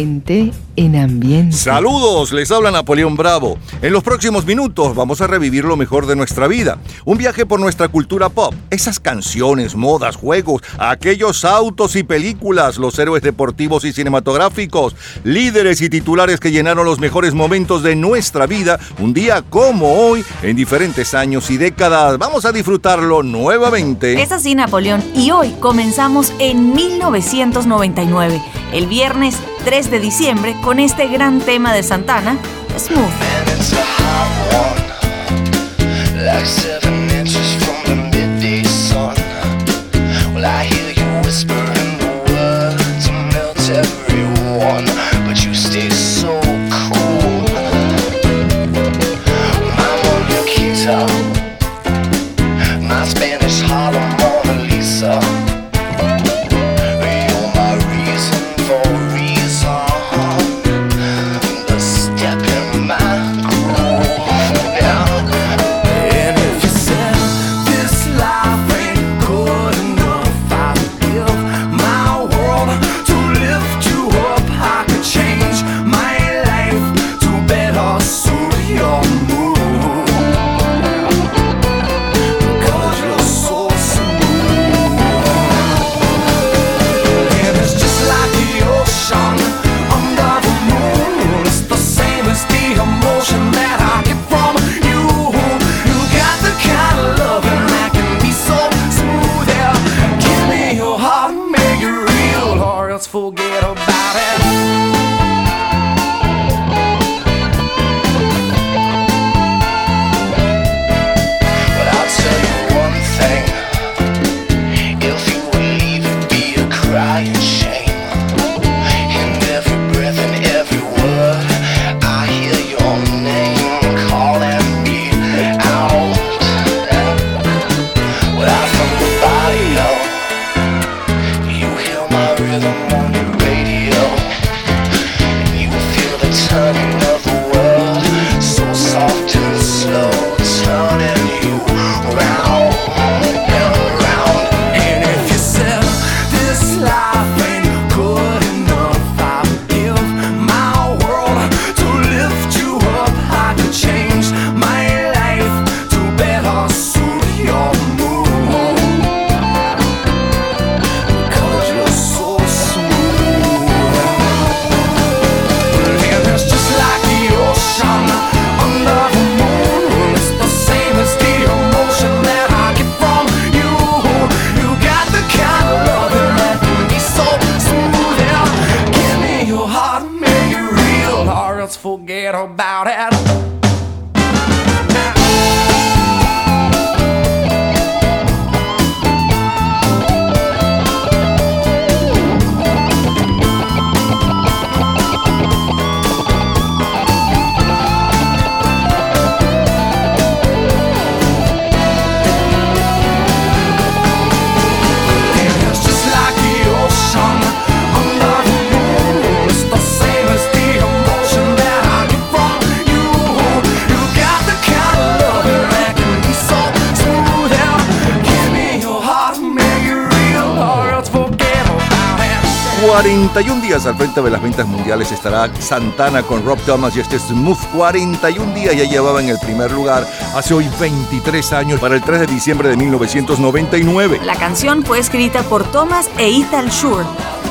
Gente en ambiente. Saludos, les habla Napoleón Bravo. En los próximos minutos vamos a revivir lo mejor de nuestra vida. Un viaje por nuestra cultura pop. Esas canciones, modas, juegos, aquellos autos y películas, los héroes deportivos y cinematográficos, líderes y titulares que llenaron los mejores momentos de nuestra vida, un día como hoy, en diferentes años y décadas. Vamos a disfrutarlo nuevamente. Es así, Napoleón. Y hoy comenzamos en 1999, el viernes 3 de diciembre, con este gran tema de Santana, Smooth. Al frente de las ventas mundiales estará Santana con Rob Thomas y este Smooth 41 días ya llevaba en el primer lugar hace hoy 23 años para el 3 de diciembre de 1999. La canción fue escrita por Thomas e Ethel Shure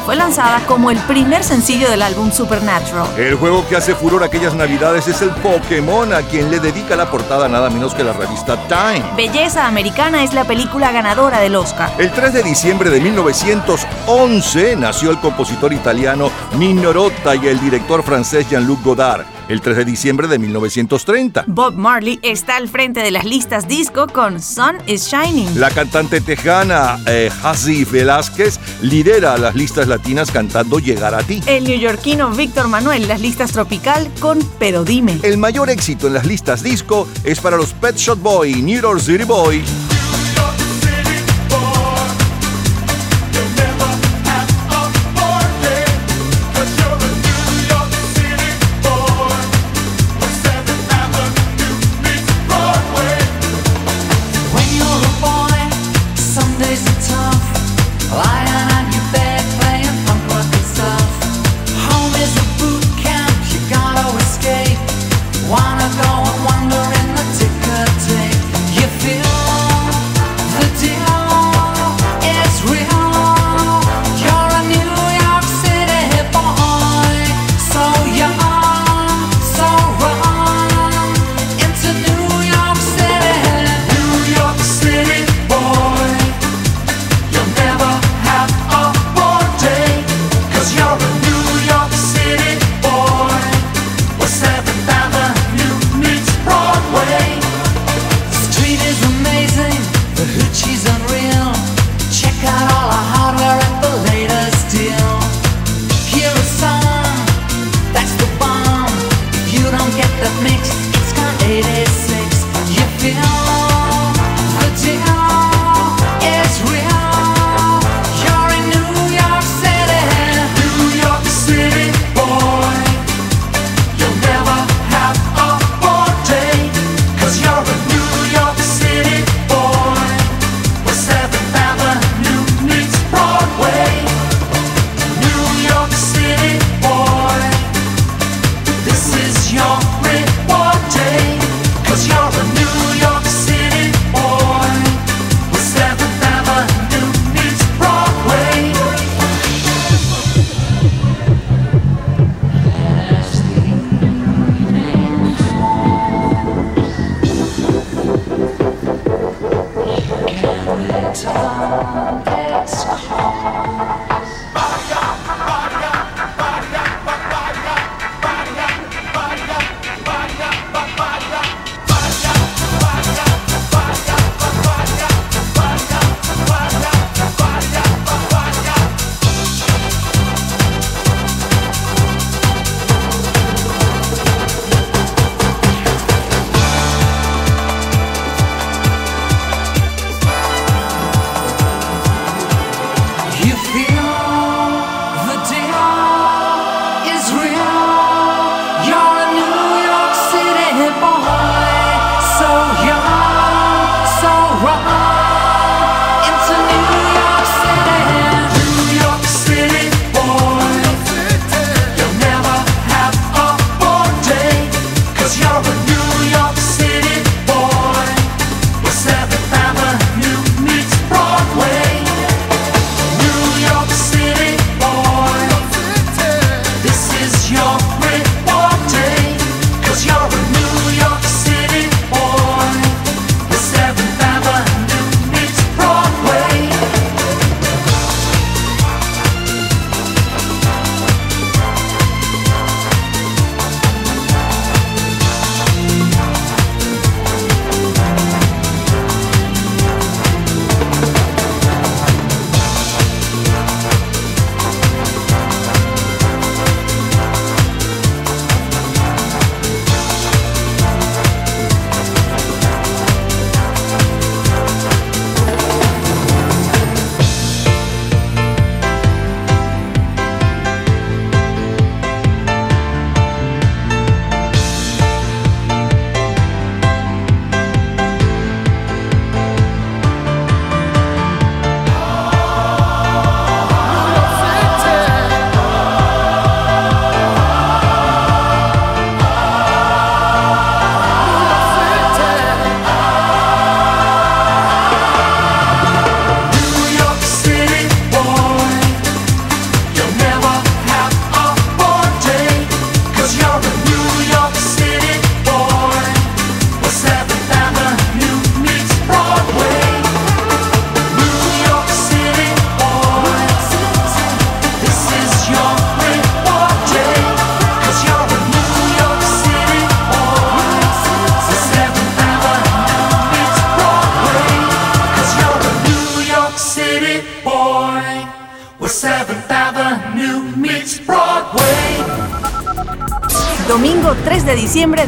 fue lanzada como el primer sencillo del álbum Supernatural. El juego que hace furor aquellas navidades es el Pokémon, a quien le dedica la portada nada menos que la revista Time. Belleza Americana es la película ganadora del Oscar. El 3 de diciembre de 1911 nació el compositor italiano Nino Rota y el director francés Jean-Luc Godard el 3 de diciembre de 1930. Bob Marley está al frente de las listas disco con Sun is Shining. La cantante tejana eh, Velázquez lidera las listas latinas cantando Llegar a ti. El neoyorquino Víctor Manuel las listas tropical con Pero dime. El mayor éxito en las listas disco es para los Pet Shop Boy, New York City Boy.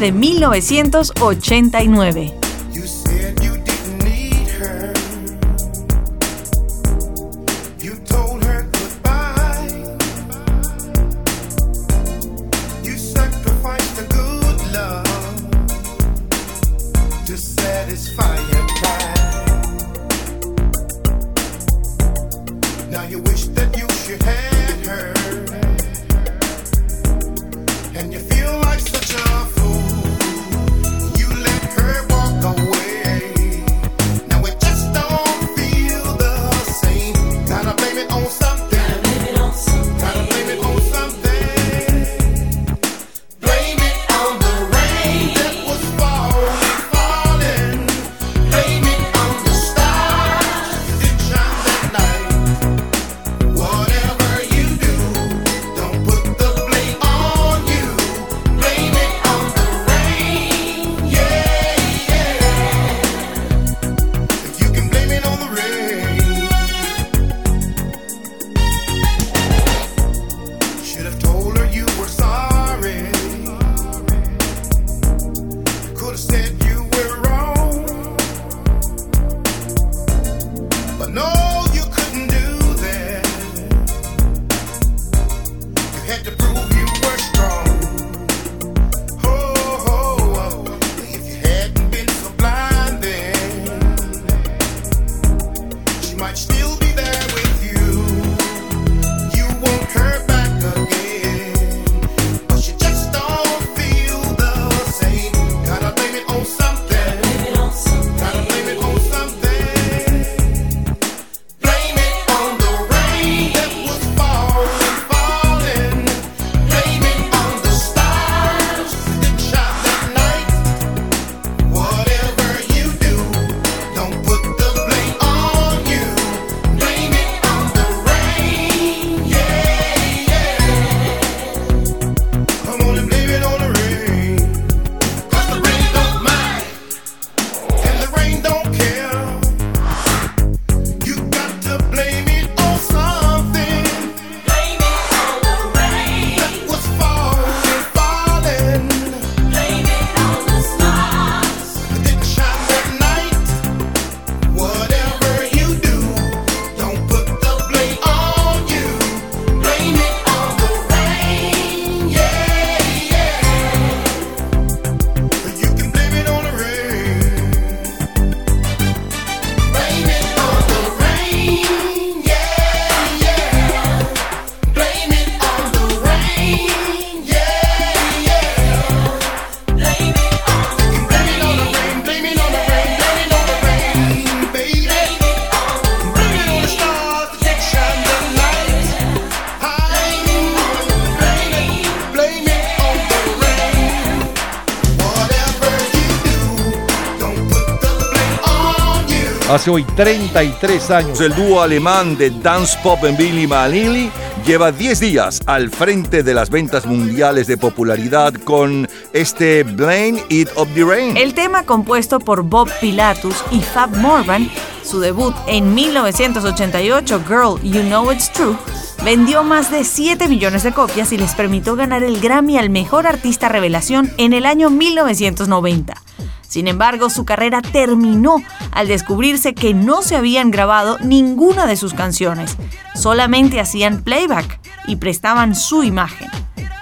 De 1989. Hace hoy 33 años. El dúo alemán de dance pop en Billy Manili lleva 10 días al frente de las ventas mundiales de popularidad con este Blame It of the Rain. El tema compuesto por Bob Pilatus y Fab Morvan, su debut en 1988, Girl, You Know It's True, vendió más de 7 millones de copias y les permitió ganar el Grammy al Mejor Artista Revelación en el año 1990. Sin embargo, su carrera terminó al descubrirse que no se habían grabado ninguna de sus canciones, solamente hacían playback y prestaban su imagen.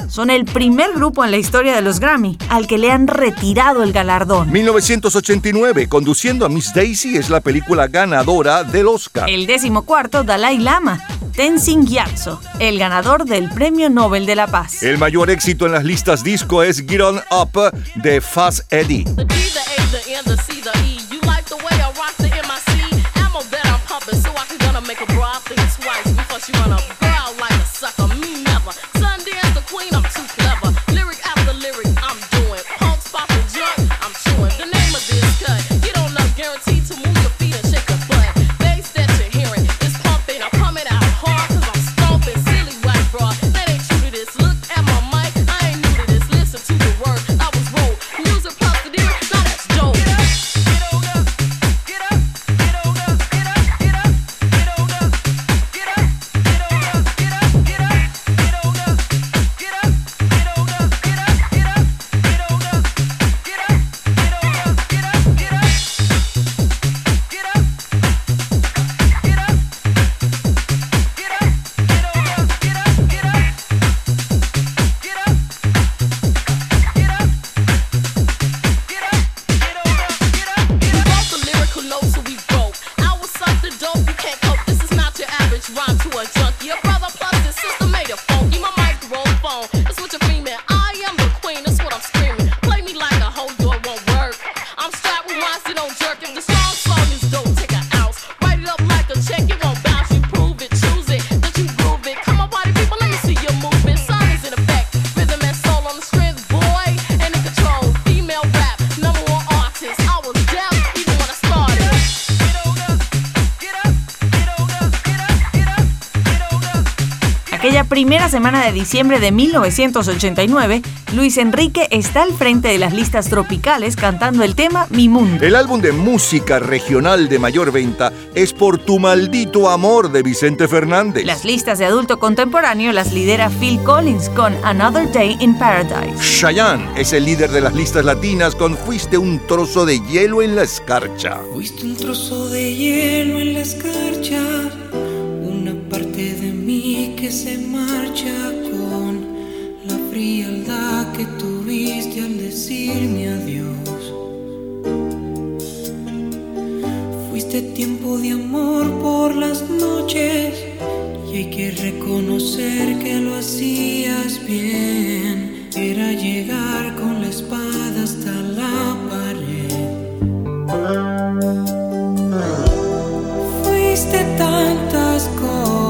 Son el primer grupo en la historia de los Grammy al que le han retirado el galardón. 1989, Conduciendo a Miss Daisy es la película ganadora del Oscar. El decimocuarto, Dalai Lama, Tenzin Gyatso, el ganador del Premio Nobel de la Paz. El mayor éxito en las listas disco es Get On Up de Fast Eddie. Semana de diciembre de 1989, Luis Enrique está al frente de las listas tropicales cantando el tema Mi Mundo. El álbum de música regional de mayor venta es Por tu maldito amor de Vicente Fernández. Las listas de adulto contemporáneo las lidera Phil Collins con Another Day in Paradise. Cheyenne es el líder de las listas latinas con Fuiste un trozo de hielo en la escarcha. Fuiste un trozo de hielo en la escarcha que se marcha con la frialdad que tuviste al decirme adiós. Fuiste tiempo de amor por las noches y hay que reconocer que lo hacías bien. Era llegar con la espada hasta la pared. Fuiste tantas cosas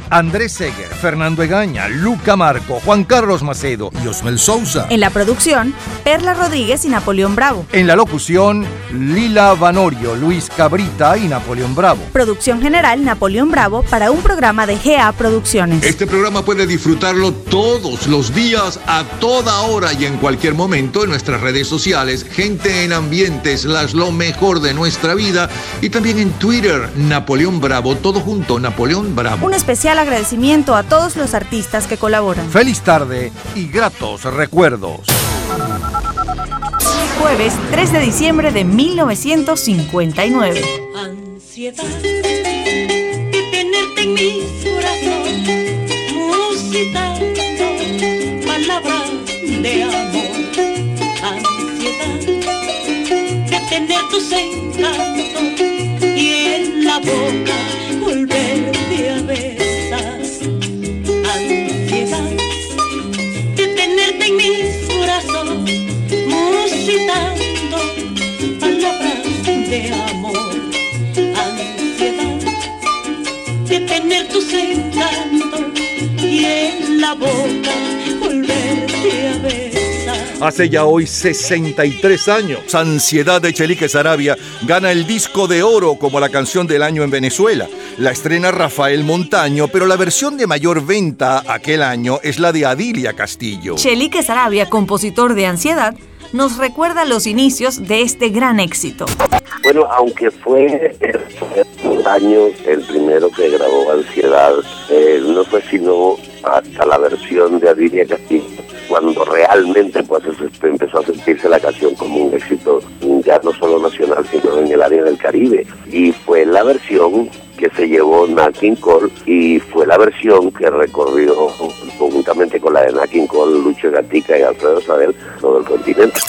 Andrés Seger, Fernando Egaña, Luca Marco, Juan Carlos Macedo y Osmel Sousa. En la producción, Perla Rodríguez y Napoleón Bravo. En la locución, Lila Vanorio, Luis Cabrita y Napoleón Bravo. Producción general, Napoleón Bravo, para un programa de GA Producciones. Este programa puede disfrutarlo todos los días, a toda hora y en cualquier momento en nuestras redes sociales, gente en ambientes, las lo mejor de nuestra vida y también en Twitter, Napoleón Bravo, todo junto, Napoleón Bravo. Un especial agradecimiento a todos los artistas que colaboran. Feliz tarde y gratos recuerdos. Jueves 3 de diciembre de 1959. Ansiedad tus encantos y en la boca volverte a besar. Hace ya hoy 63 años, Ansiedad de Chelique Sarabia gana el disco de oro como la canción del año en Venezuela. La estrena Rafael Montaño, pero la versión de mayor venta aquel año es la de Adilia Castillo. Chelique Sarabia, compositor de Ansiedad, nos recuerda los inicios de este gran éxito. Bueno, aunque fue años el primero que grabó Ansiedad, eh, no fue sino hasta la versión de Adilia Castillo cuando realmente pues empezó a sentirse la canción como un éxito ya no solo nacional sino en el área del Caribe y fue la versión que se llevó Nat King y fue la versión que recorrió conjuntamente con la de Nat King Lucho Gatica y Alfredo Sabel todo el continente.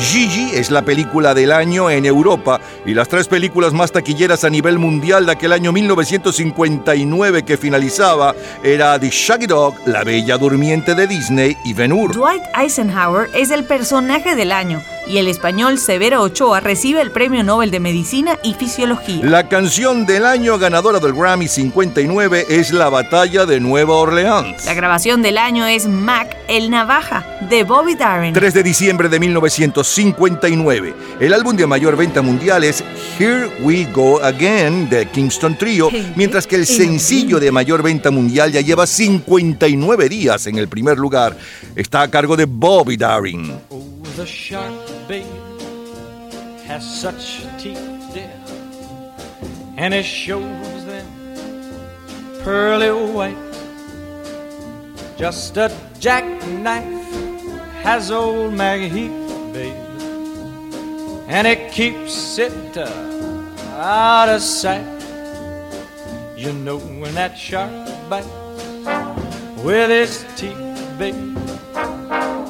Gigi es la película del año en Europa y las tres películas más taquilleras a nivel mundial de aquel año 1959 que finalizaba era The Shaggy Dog, La Bella Durmiente de Disney y Ben Hur. Dwight Eisenhower es el personaje del año y el español Severo Ochoa recibe el Premio Nobel de Medicina y Fisiología. La canción del año ganadora del Grammy 59 es La Batalla de Nueva Orleans. La grabación del año es Mac, el Navaja, de Bobby Darin. 3 de diciembre de 1959. El álbum de mayor venta mundial es Here We Go Again de Kingston Trio, mientras que el sencillo de mayor venta mundial ya lleva 59 días en el primer lugar. Está a cargo de Bobby Darin. the shark, babe, has such teeth, dear, and it shows them pearly white. Just a jackknife has old Maggie Heath, babe, and it keeps it uh, out of sight. You know when that shark bites with his teeth, babe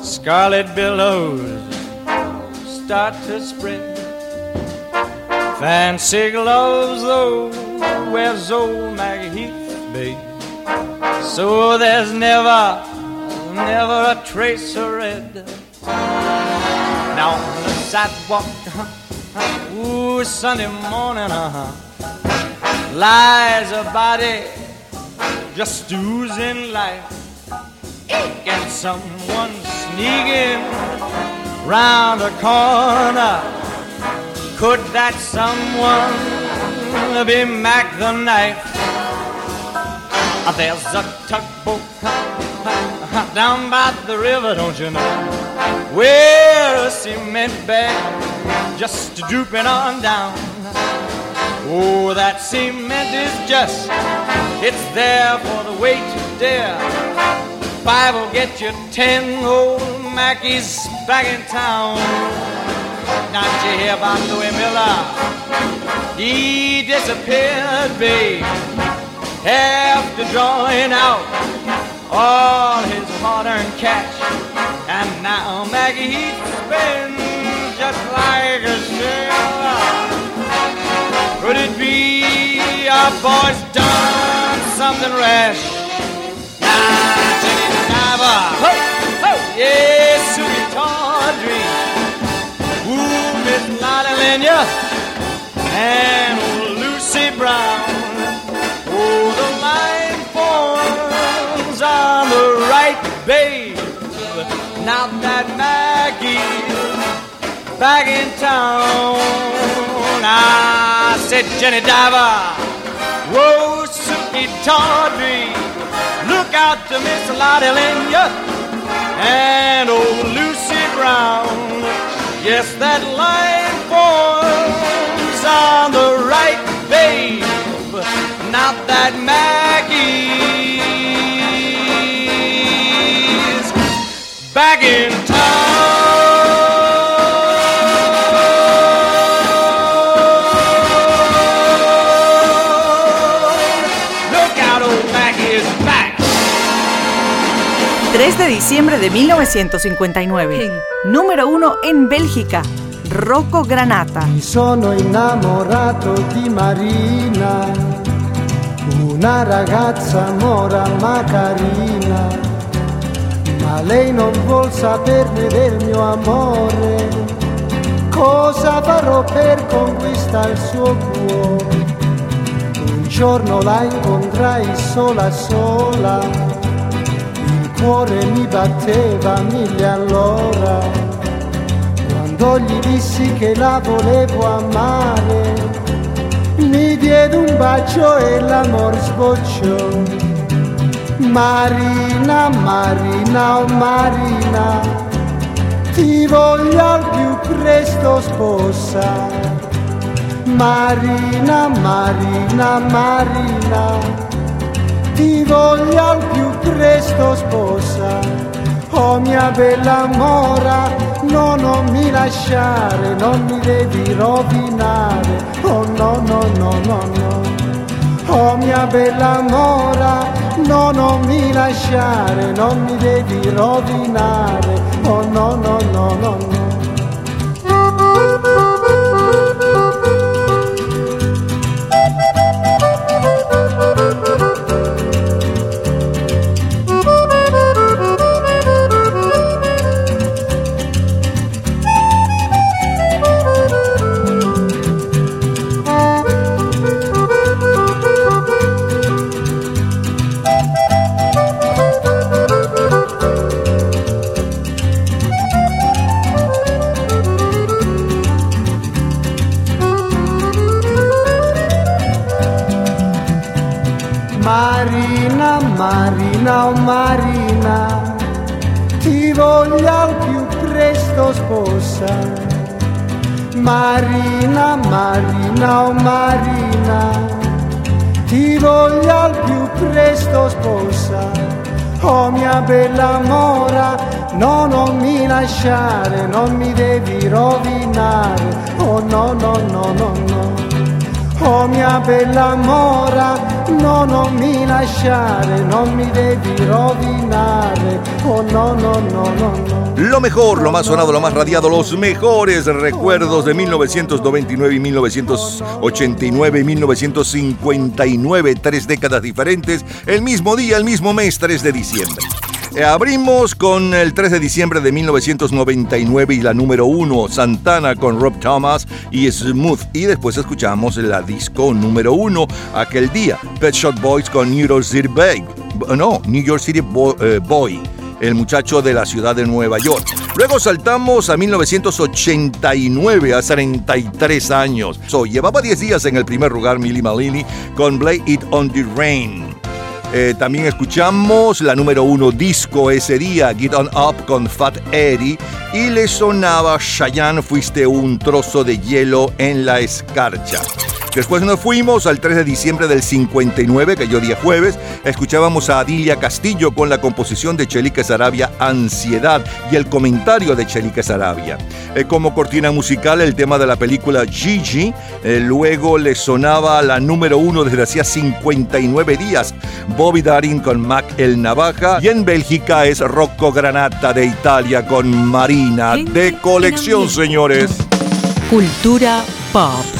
scarlet billows start to spread. Fancy gloves, though, wears old Maggie Heath, babe. So there's never, never a trace of red. On the sidewalk, uh-huh, ooh, Sunday morning, uh-huh, lies a body just oozing life. Can someone sneaking round a corner? Could that someone be Mac the Knife? Ah, there's a tugboat down by the river, don't you know? Where a cement bag just drooping on down. Oh, that cement is just, it's there for the weight dare. Five will get you ten old Mackies back in town. Not you hear about Louis Miller? he disappeared, babe, after drawing out all his hard-earned cash. And now Maggie he spends just like a sailor. Could it be our boy's done something rash? Now, Jenny Diver, ho, ho, yes, sweet Tawdry, ooh, Miss Lottie Lenya, and Lucy Brown. Babe. Now that Maggie's back in town, I said, Jenny Diver, whoa, Suki Tawdry, look out to Miss Lottie Lenya and old Lucy Brown. Yes, that line forms on the right, babe. Not that Maggie's back in town. Look out, old Maggie is back. 3 de diciembre de 1959. Número 1 en Bélgica. Rocco Granata. Mi sono innamorato di Marina, una ragazza mora ma carina, ma lei non vuol saperne del mio amore. Cosa farò per conquistare il suo cuore? Un giorno la incontrai sola sola, il cuore mi batteva mille all'ora quando gli dissi che la volevo amare, mi diede un bacio e l'amor sbocciò. Marina, Marina, oh Marina, ti voglio al più presto sposa. Marina, Marina, Marina, ti voglio al più presto sposa. Oh mia bella mora, no, non mi lasciare, non mi devi rovinare. Oh no, no, no, no, no. Oh mia bella mora, no, non mi lasciare, non mi devi rovinare. Oh no, no, no, no, no. Oh mia bella mora, no, non mi lasciare, non mi devi rovinare. Oh no, no, no, no, no. Oh mia bella mora, no, non mi lasciare, non mi devi rovinare. Oh no, no, no, no, no. Lo mejor, lo más sonado, lo más radiado, los mejores recuerdos de 1999 y 1989 y 1959, tres décadas diferentes, el mismo día, el mismo mes, 3 de diciembre. Eh, abrimos con el 3 de diciembre de 1999 y la número 1, Santana con Rob Thomas y Smooth. Y después escuchamos la disco número 1, aquel día, Pet Shop Boys con New York City Boy. No, New York City eh, Boy, el muchacho de la ciudad de Nueva York. Luego saltamos a 1989, a 33 años. So, llevaba 10 días en el primer lugar Millie Malini con Blame It on the Rain. Eh, también escuchamos la número uno disco ese día, Get On Up con Fat Eddie, y le sonaba Cheyenne, fuiste un trozo de hielo en la escarcha. Después nos fuimos al 3 de diciembre del 59, que yo día jueves, escuchábamos a Adilia Castillo con la composición de Chelique Sarabia Ansiedad y el comentario de Chelique Sarabia. Eh, como cortina musical el tema de la película Gigi, eh, luego le sonaba la número uno desde hacía 59 días, Bobby Darin con Mac el Navaja y en Bélgica es Rocco Granata de Italia con Marina de colección, señores. Cultura pop.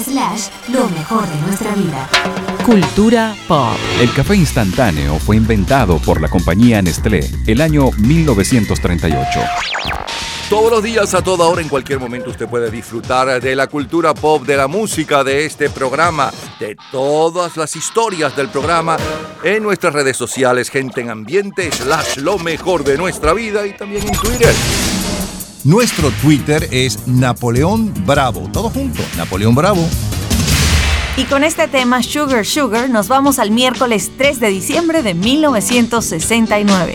Slash, lo mejor de nuestra vida. Cultura pop. El café instantáneo fue inventado por la compañía Nestlé el año 1938. Todos los días, a toda hora, en cualquier momento, usted puede disfrutar de la cultura pop, de la música, de este programa, de todas las historias del programa en nuestras redes sociales, gente en ambiente, slash lo mejor de nuestra vida y también en Twitter. Nuestro Twitter es Napoleón Bravo. Todo junto, Napoleón Bravo. Y con este tema Sugar Sugar nos vamos al miércoles 3 de diciembre de 1969.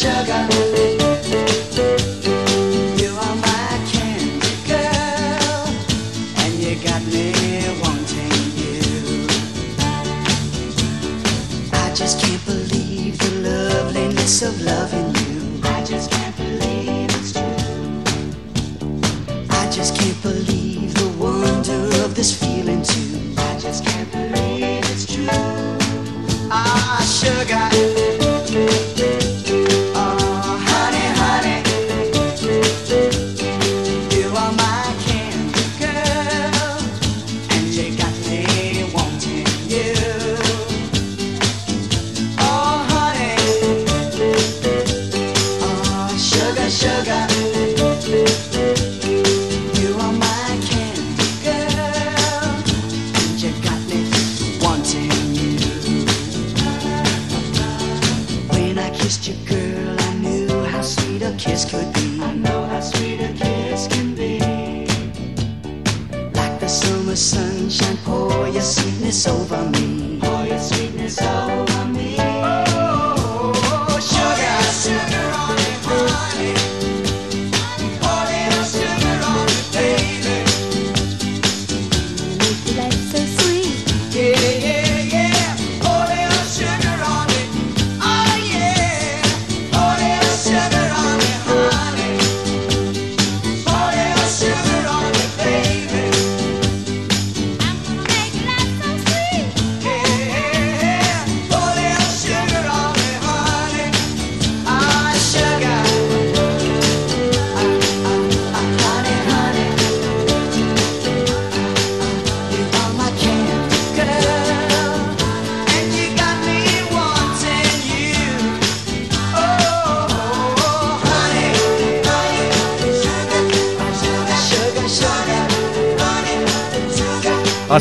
sugar.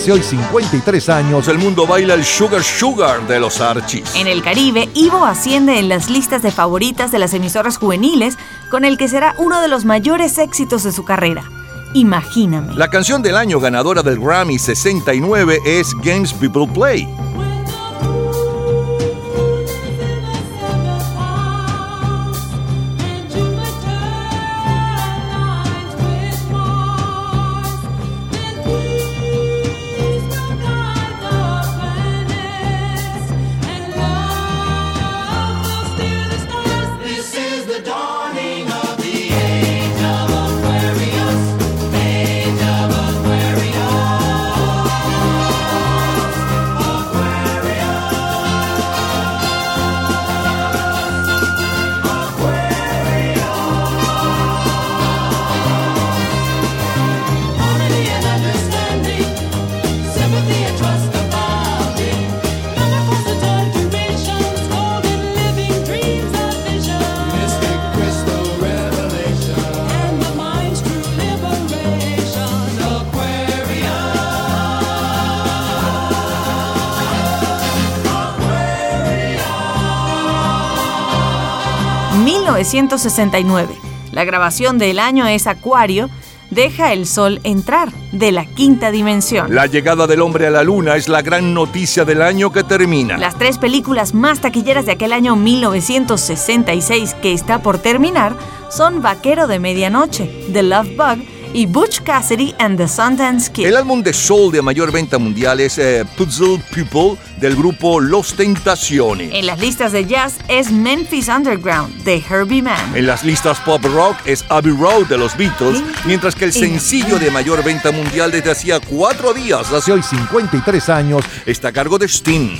Hace hoy 53 años, el mundo baila el Sugar Sugar de los Archies. En el Caribe, Ivo asciende en las listas de favoritas de las emisoras juveniles, con el que será uno de los mayores éxitos de su carrera. Imagíname. La canción del año ganadora del Grammy 69 es Games People Play. 1969. La grabación del año es Acuario, Deja el Sol entrar, de la quinta dimensión. La llegada del hombre a la luna es la gran noticia del año que termina. Las tres películas más taquilleras de aquel año 1966 que está por terminar son Vaquero de Medianoche, The Love Bug y Butch Cassidy and the Sundance Kid. El álbum de soul de mayor venta mundial es eh, Puzzle People del grupo Los Tentaciones. En las listas de jazz es Memphis Underground de Herbie Mann. En las listas pop rock es Abbey Road de los Beatles, mientras que el sencillo de mayor venta mundial desde hacía cuatro días, hace hoy 53 años, está a cargo de Sting.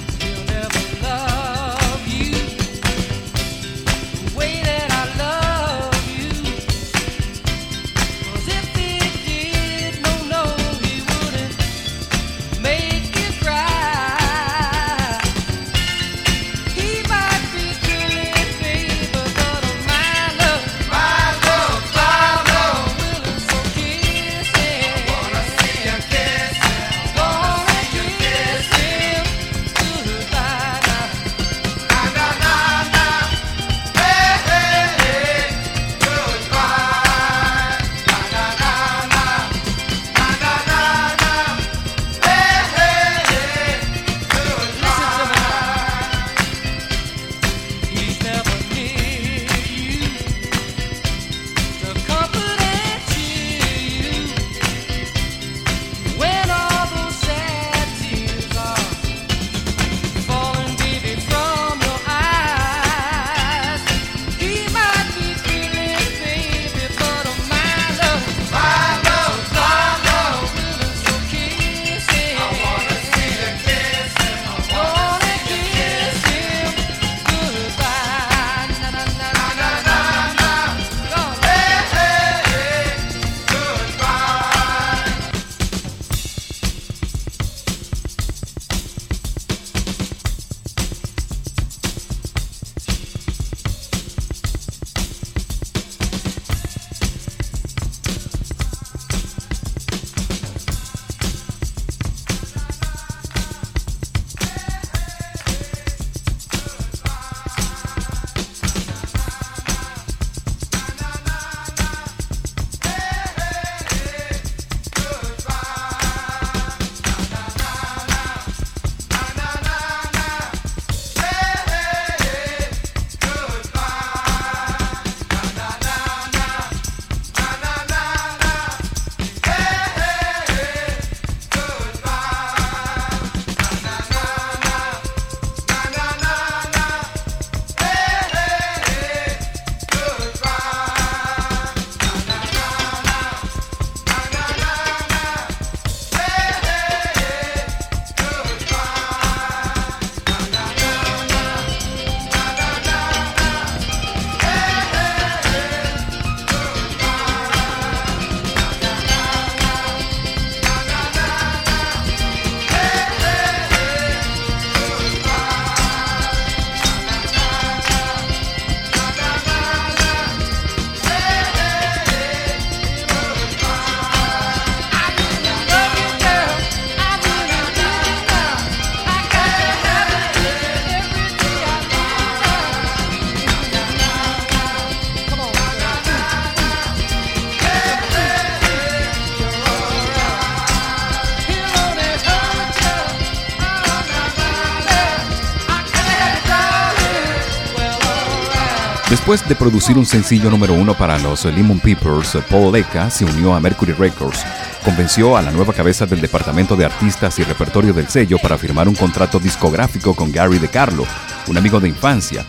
Después de producir un sencillo número uno para los Lemon Peppers, Paul Eka se unió a Mercury Records. Convenció a la nueva cabeza del departamento de artistas y repertorio del sello para firmar un contrato discográfico con Gary DeCarlo, un amigo de infancia.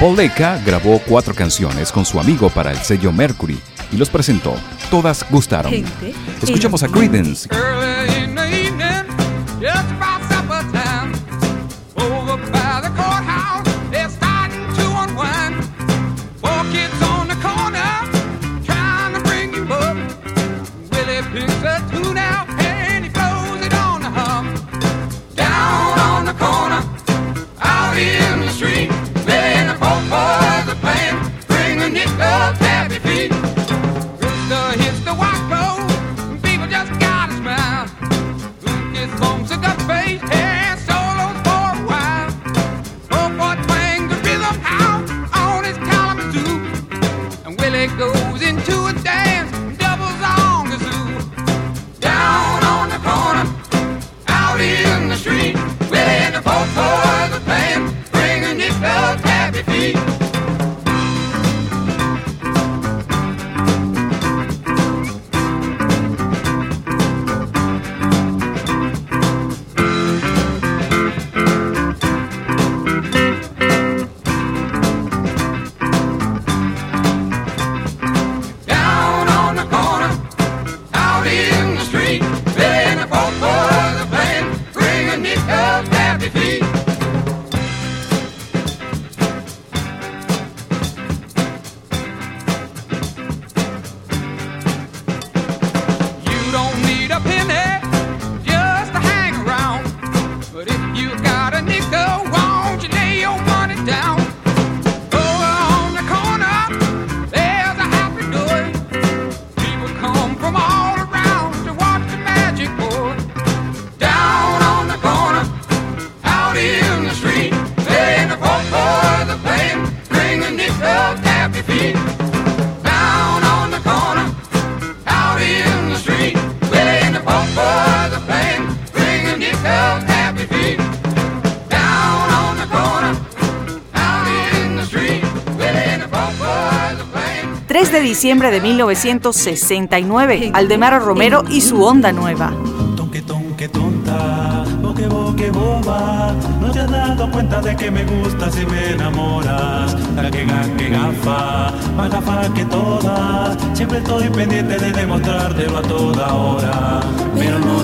Paul Eka grabó cuatro canciones con su amigo para el sello Mercury y los presentó. Todas gustaron. Escuchamos a Creedence. Diciembre de 1969, Aldemaro Romero y su Onda Nueva.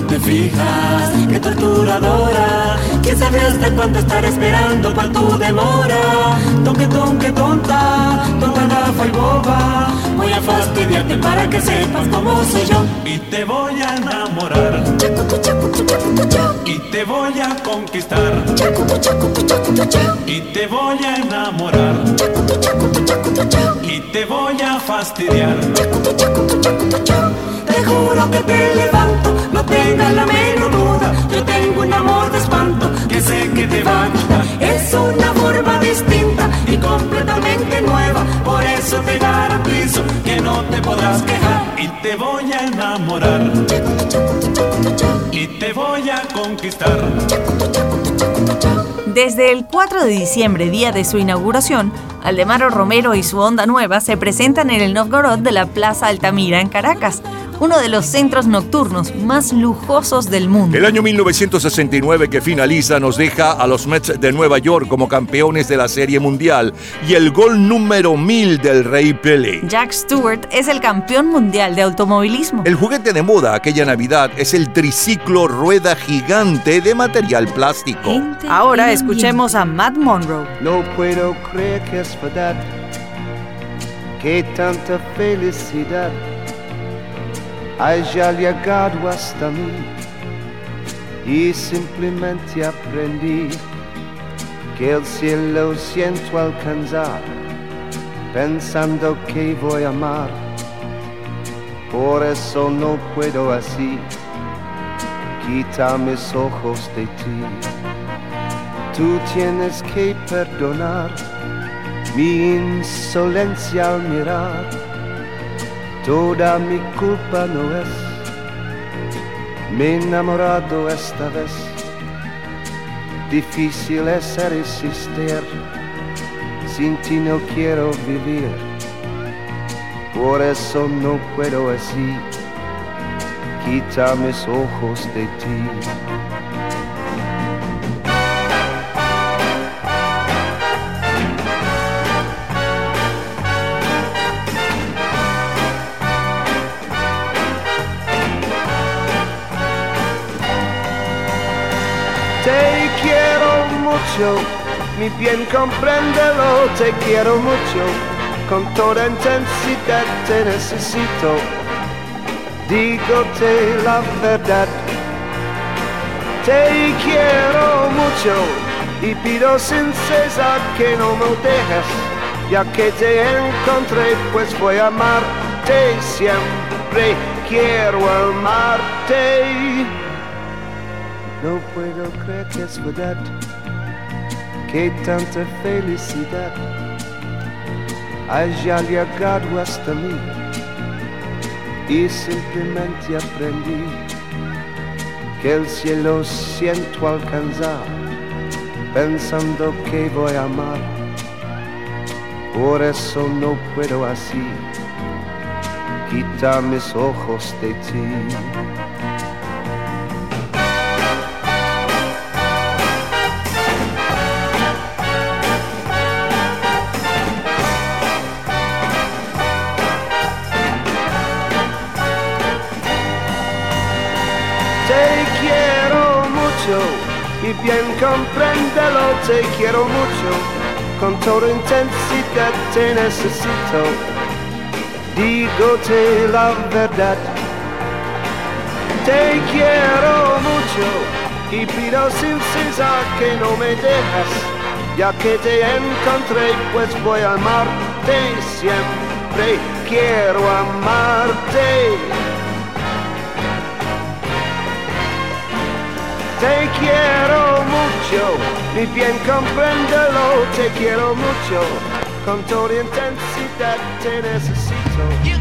Te fijas, que torturadora, quién sabe hasta cuánto estar esperando por tu demora. Tonque tonque tonta, tonta gafa y boba, voy a fastidiarte para que sepas cómo soy yo. Y te voy a enamorar. Y te voy a conquistar. Y te voy a enamorar. Y te voy a fastidiar. Te juro que te levanto, tengas la menor duda. Yo tengo un amor de espanto que sé que te va a gustar. Es una forma distinta y completamente nueva. Por eso te garantizo que no te podrás quejar. Y te voy a enamorar. Y te voy a conquistar. Desde el 4 de diciembre, día de su inauguración, Aldemaro Romero y su Onda Nueva se presentan en el Novgorod de la Plaza Altamira en Caracas, uno de los centros nocturnos más lujosos del mundo. El año 1969 que finaliza nos deja a los Mets de Nueva York como campeones de la Serie Mundial y el gol número 1000 del Rey Pelé. Jack Stewart es el campeón mundial de automovilismo. El juguete de moda aquella Navidad es el triciclo rueda gigante de material plástico. Ahora escuchemos a Matt Monroe. No puedo creer que es verdad, que tanta felicidad haya llegado hasta mí y simplemente aprendí que el cielo siento alcanzar pensando que voy a amar. Por eso no puedo así quitar mis ojos de ti. Tú tienes que perdonar mi insolencia al mirar. Toda mi culpa no es. Me he enamorado esta vez. Difícil es resistir. Sin ti no quiero vivir. Por eso no puedo así. Quita mis ojos de ti. Mi bien compréndelo, te quiero mucho, con toda intensidad te necesito, dígote la verdad. Te quiero mucho y pido sin cesar que no me dejes, ya que te encontré pues voy a amarte siempre, quiero amarte. No puedo creer que es verdad, que tanta felicidad haya llegado hasta mí y simplemente aprendí que el cielo siento alcanzar pensando que voy a amar. Por eso no puedo así quitar mis ojos de ti. Y bien compréndelo, te quiero mucho, con toda intensidad te necesito. Dígote la verdad, te quiero mucho y pido sin cesar que no me dejas, ya que te encontré pues voy a amarte siempre, quiero amarte. Te quiero mucho, ni bien compréndelo, te quiero mucho, con toda intensidad te necesito.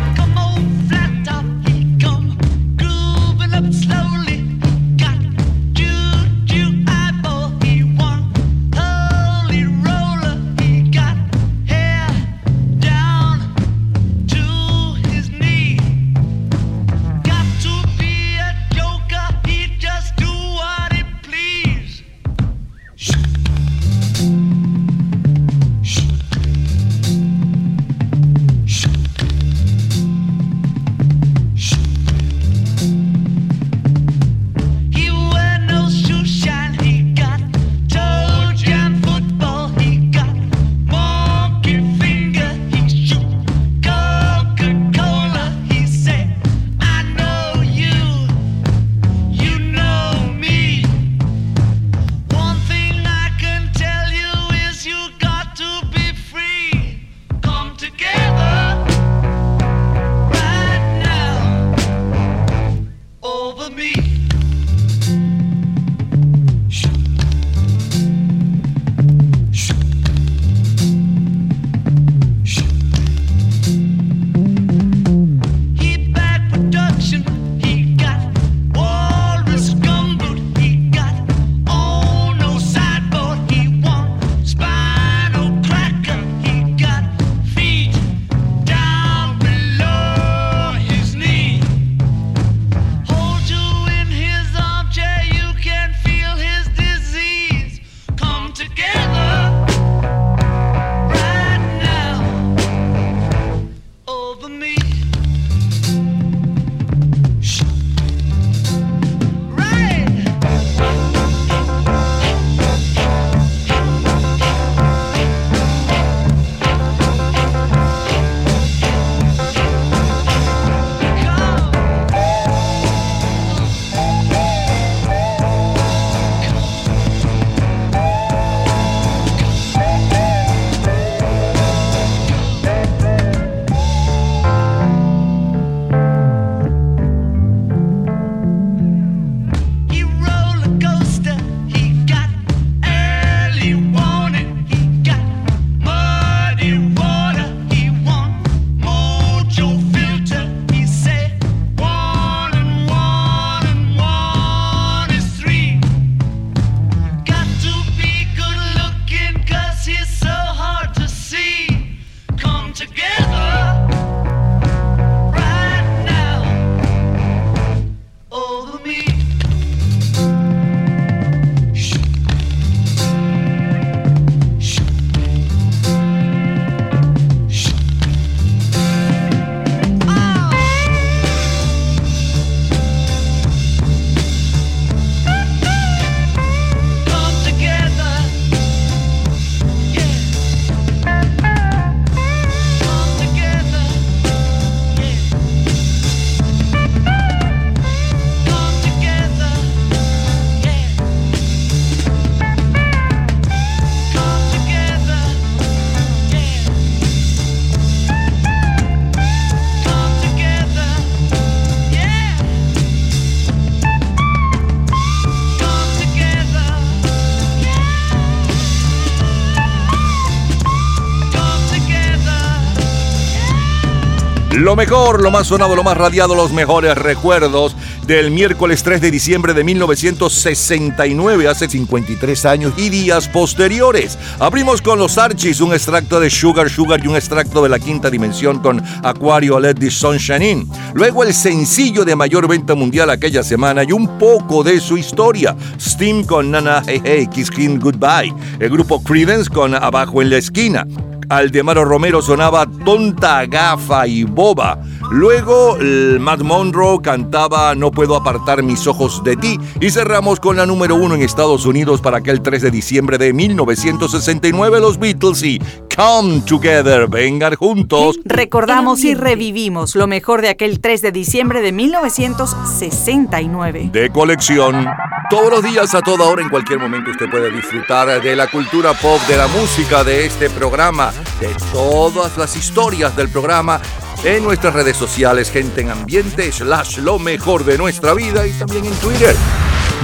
Lo mejor, lo más sonado, lo más radiado, los mejores recuerdos del miércoles 3 de diciembre de 1969, hace 53 años y días posteriores. Abrimos con los Archies, un extracto de Sugar Sugar y un extracto de la quinta dimensión con Aquario Let the Sunshine In. Luego el sencillo de mayor venta mundial aquella semana y un poco de su historia. Steam con Nana Hey Hey, Kiss Him Goodbye. El grupo Credence con Abajo en la esquina. Aldemaro Romero sonaba Tonta, Gafa y Boba. Luego el Matt Monroe cantaba No puedo apartar mis ojos de ti. Y cerramos con la número uno en Estados Unidos para aquel 3 de diciembre de 1969 los Beatles y Come Together, vengan juntos. Recordamos y revivimos lo mejor de aquel 3 de diciembre de 1969. De colección. Todos los días, a toda hora, en cualquier momento, usted puede disfrutar de la cultura pop, de la música, de este programa, de todas las historias del programa en nuestras redes sociales, gente en ambiente, slash lo mejor de nuestra vida y también en Twitter.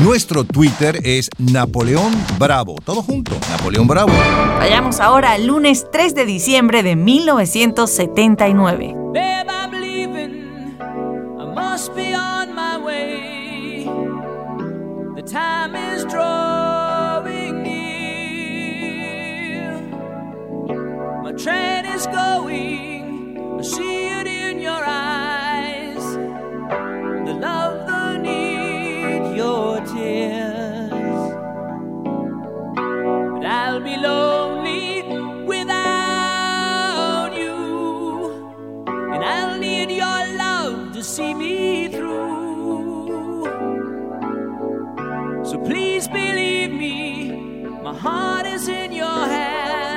Nuestro Twitter es Napoleón Bravo. Todo junto, Napoleón Bravo. Vayamos ahora al lunes 3 de diciembre de 1979. Babe, time is drawing near. My train is going. I see it in your eyes. The love, the need, your tears. But I'll be lonely without you. And I'll need your love to see me believe me, my heart is in your hand.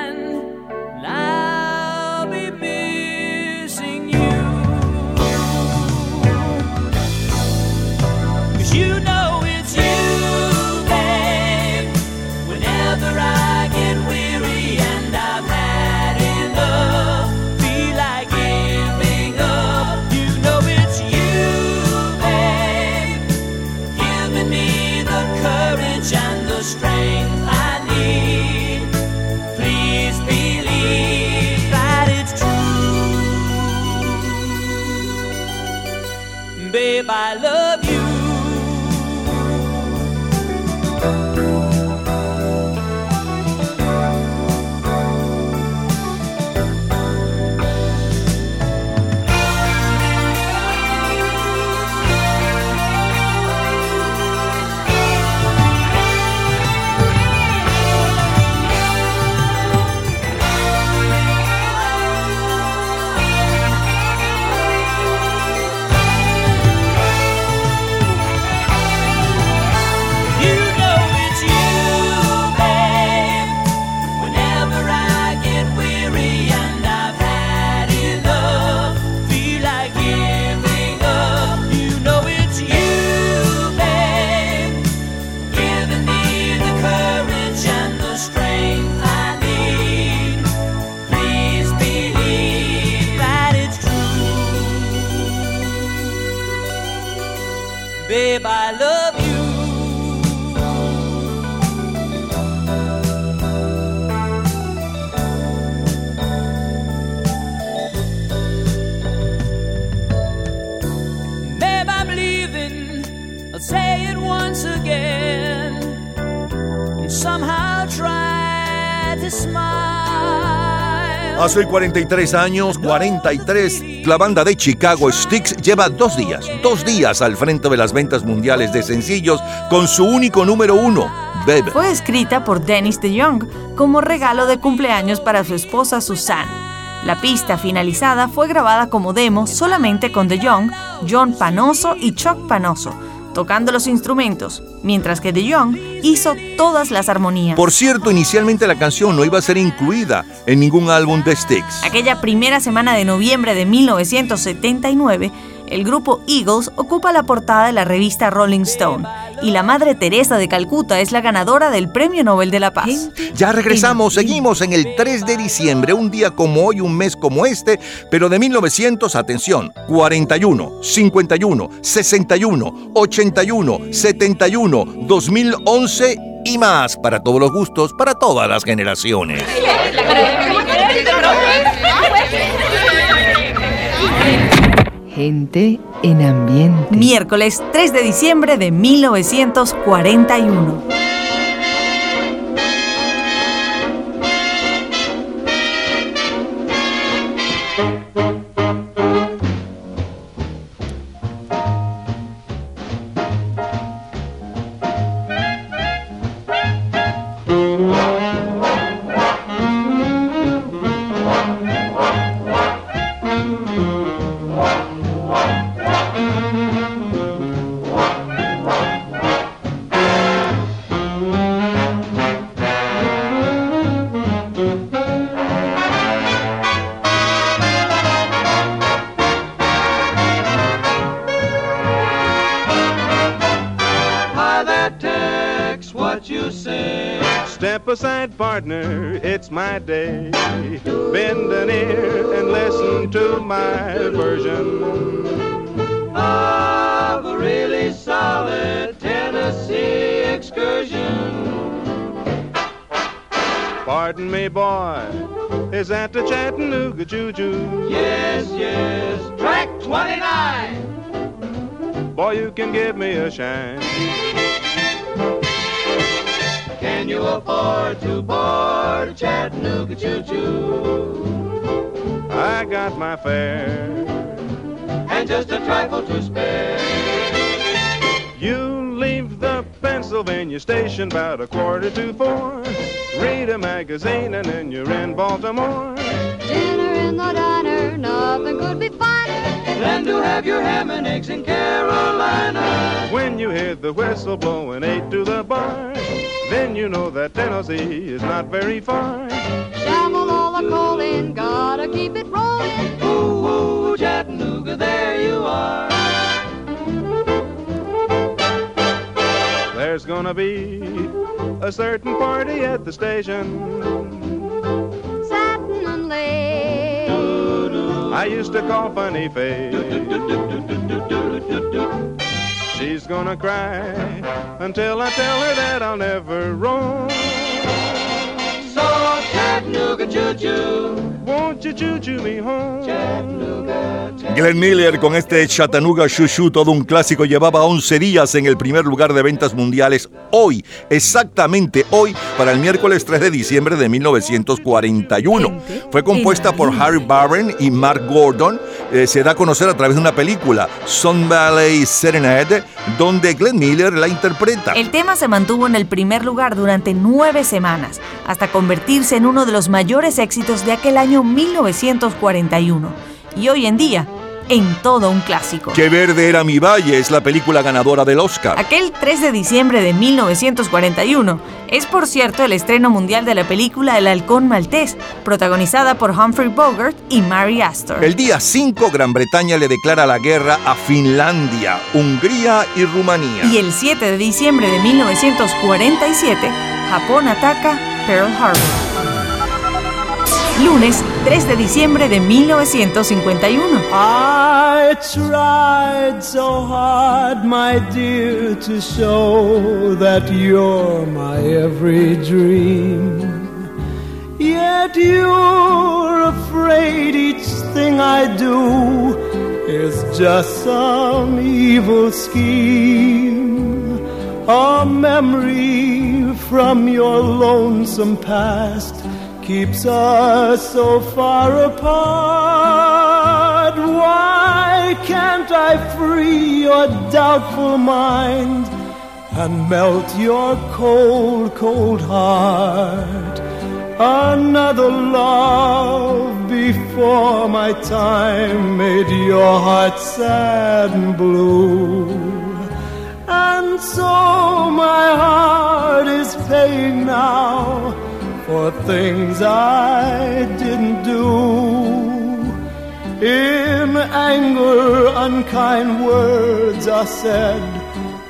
Hace 43 años, 43, la banda de Chicago Sticks lleva dos días, dos días al frente de las ventas mundiales de sencillos con su único número uno, Baby. Fue escrita por Dennis DeYoung como regalo de cumpleaños para su esposa Susan. La pista finalizada fue grabada como demo solamente con DeYoung, John Panoso y Chuck Panoso, tocando los instrumentos, mientras que DeYoung hizo todas las armonías. Por cierto, inicialmente la canción no iba a ser incluida en ningún álbum de Sticks. Aquella primera semana de noviembre de 1979, el grupo Eagles ocupa la portada de la revista Rolling Stone y la Madre Teresa de Calcuta es la ganadora del Premio Nobel de la Paz. Ya regresamos, seguimos en el 3 de diciembre, un día como hoy, un mes como este, pero de 1900, atención, 41, 51, 61, 81, 71, 2011 y más, para todos los gustos, para todas las generaciones. Gente en ambiente. Miércoles 3 de diciembre de 1941. The whistle blowing eight to the bar, then you know that Tennessee is not very far. Shovel all the coal in, gotta keep it rolling. Ooh, ooh, Chattanooga, there you are. There's gonna be a certain party at the station. Satin and lace. I used to call Funny Face. She's gonna cry until I tell her that I'll never roam. So Chattanooga choo-choo, won't Glenn Miller con este Chattanooga Shoo, todo un clásico, llevaba 11 días en el primer lugar de ventas mundiales. Hoy, exactamente hoy, para el miércoles 3 de diciembre de 1941. Fue compuesta por Harry Barron y Mark Gordon. Eh, se da a conocer a través de una película, Sun Valley Serenade, donde Glenn Miller la interpreta. El tema se mantuvo en el primer lugar durante nueve semanas, hasta convertirse en uno de los mayores éxitos de aquel año 1941. Y hoy en día, en todo un clásico. Qué verde era mi valle es la película ganadora del Oscar. Aquel 3 de diciembre de 1941 es, por cierto, el estreno mundial de la película El Halcón Maltés, protagonizada por Humphrey Bogart y Mary Astor. El día 5, Gran Bretaña le declara la guerra a Finlandia, Hungría y Rumanía. Y el 7 de diciembre de 1947, Japón ataca Pearl Harbor. Lunes 3 de diciembre de 1951. I tried so hard, my dear, to show that you're my every dream. Yet you're afraid each thing I do is just some evil scheme. A memory from your lonesome past keeps us so far apart. Why can't I free your doubtful mind and melt your cold, cold heart? Another love before my time made your heart sad and blue. And so my heart is paying now for things I didn't do. In anger, unkind words are said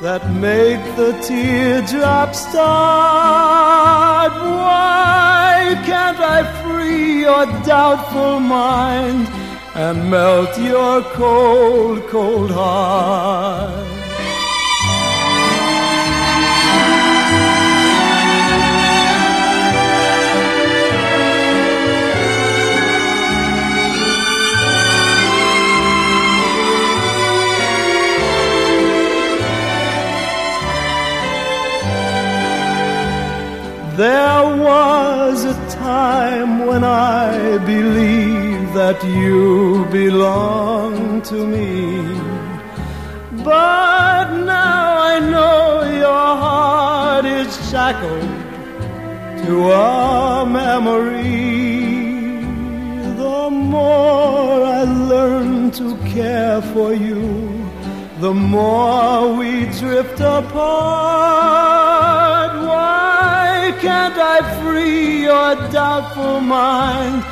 that make the teardrops start. Why can't I free your doubtful mind and melt your cold, cold heart? Time when I believed that you belonged to me. But now I know your heart is shackled to a memory. The more I learn to care for you, the more we drift apart. Why can't I free your doubtful mind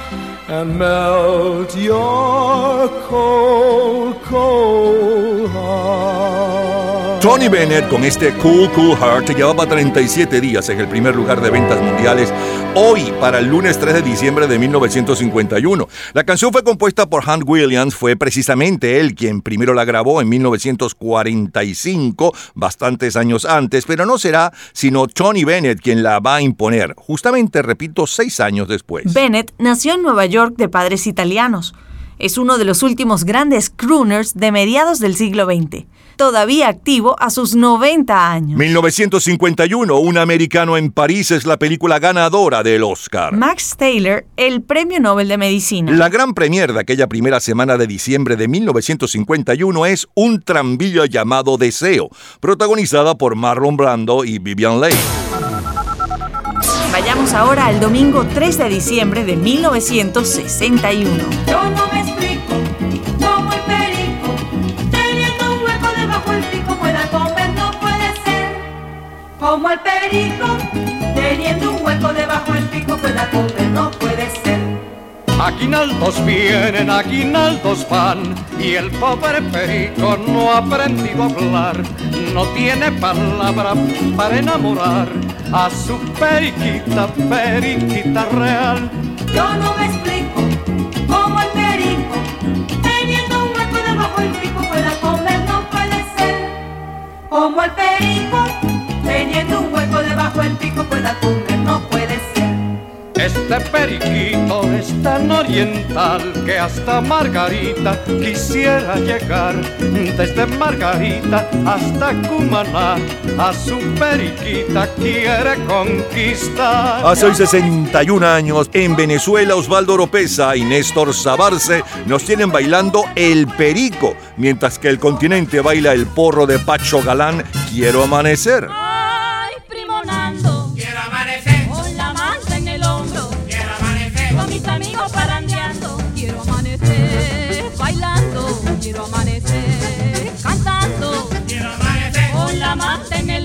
and melt your cold, cold heart? Tony Bennett con este Cool Cool Heart llevaba 37 días en el primer lugar de ventas mundiales hoy para el lunes 3 de diciembre de 1951. La canción fue compuesta por Hank Williams, fue precisamente él quien primero la grabó en 1945, bastantes años antes, pero no será sino Tony Bennett quien la va a imponer, justamente, repito, seis años después. Bennett nació en Nueva York de padres italianos. Es uno de los últimos grandes crooners de mediados del siglo XX, todavía activo a sus 90 años. 1951, Un americano en París es la película ganadora del Oscar. Max Taylor, el Premio Nobel de Medicina. La gran premier de aquella primera semana de diciembre de 1951 es Un tranvía llamado Deseo, protagonizada por Marlon Brando y Vivian Leigh. Vayamos ahora al domingo 3 de diciembre de 1961. Como el perico, teniendo un hueco debajo del pico, pueda comer, no puede ser. Aguinaldos vienen, aguinaldos van, y el pobre perico no ha aprendido a hablar, no tiene palabra para enamorar a su periquita, periquita real. Yo no me explico cómo el perico, teniendo un hueco debajo del pico, pueda comer, no puede ser. Como el perico, Este periquito es tan oriental que hasta Margarita quisiera llegar. Desde Margarita hasta Cumaná, a su periquita quiere conquistar. Hace hoy 61 años, en Venezuela, Osvaldo Oropesa y Néstor Sabarce nos tienen bailando el perico, mientras que el continente baila el porro de Pacho Galán, Quiero Amanecer.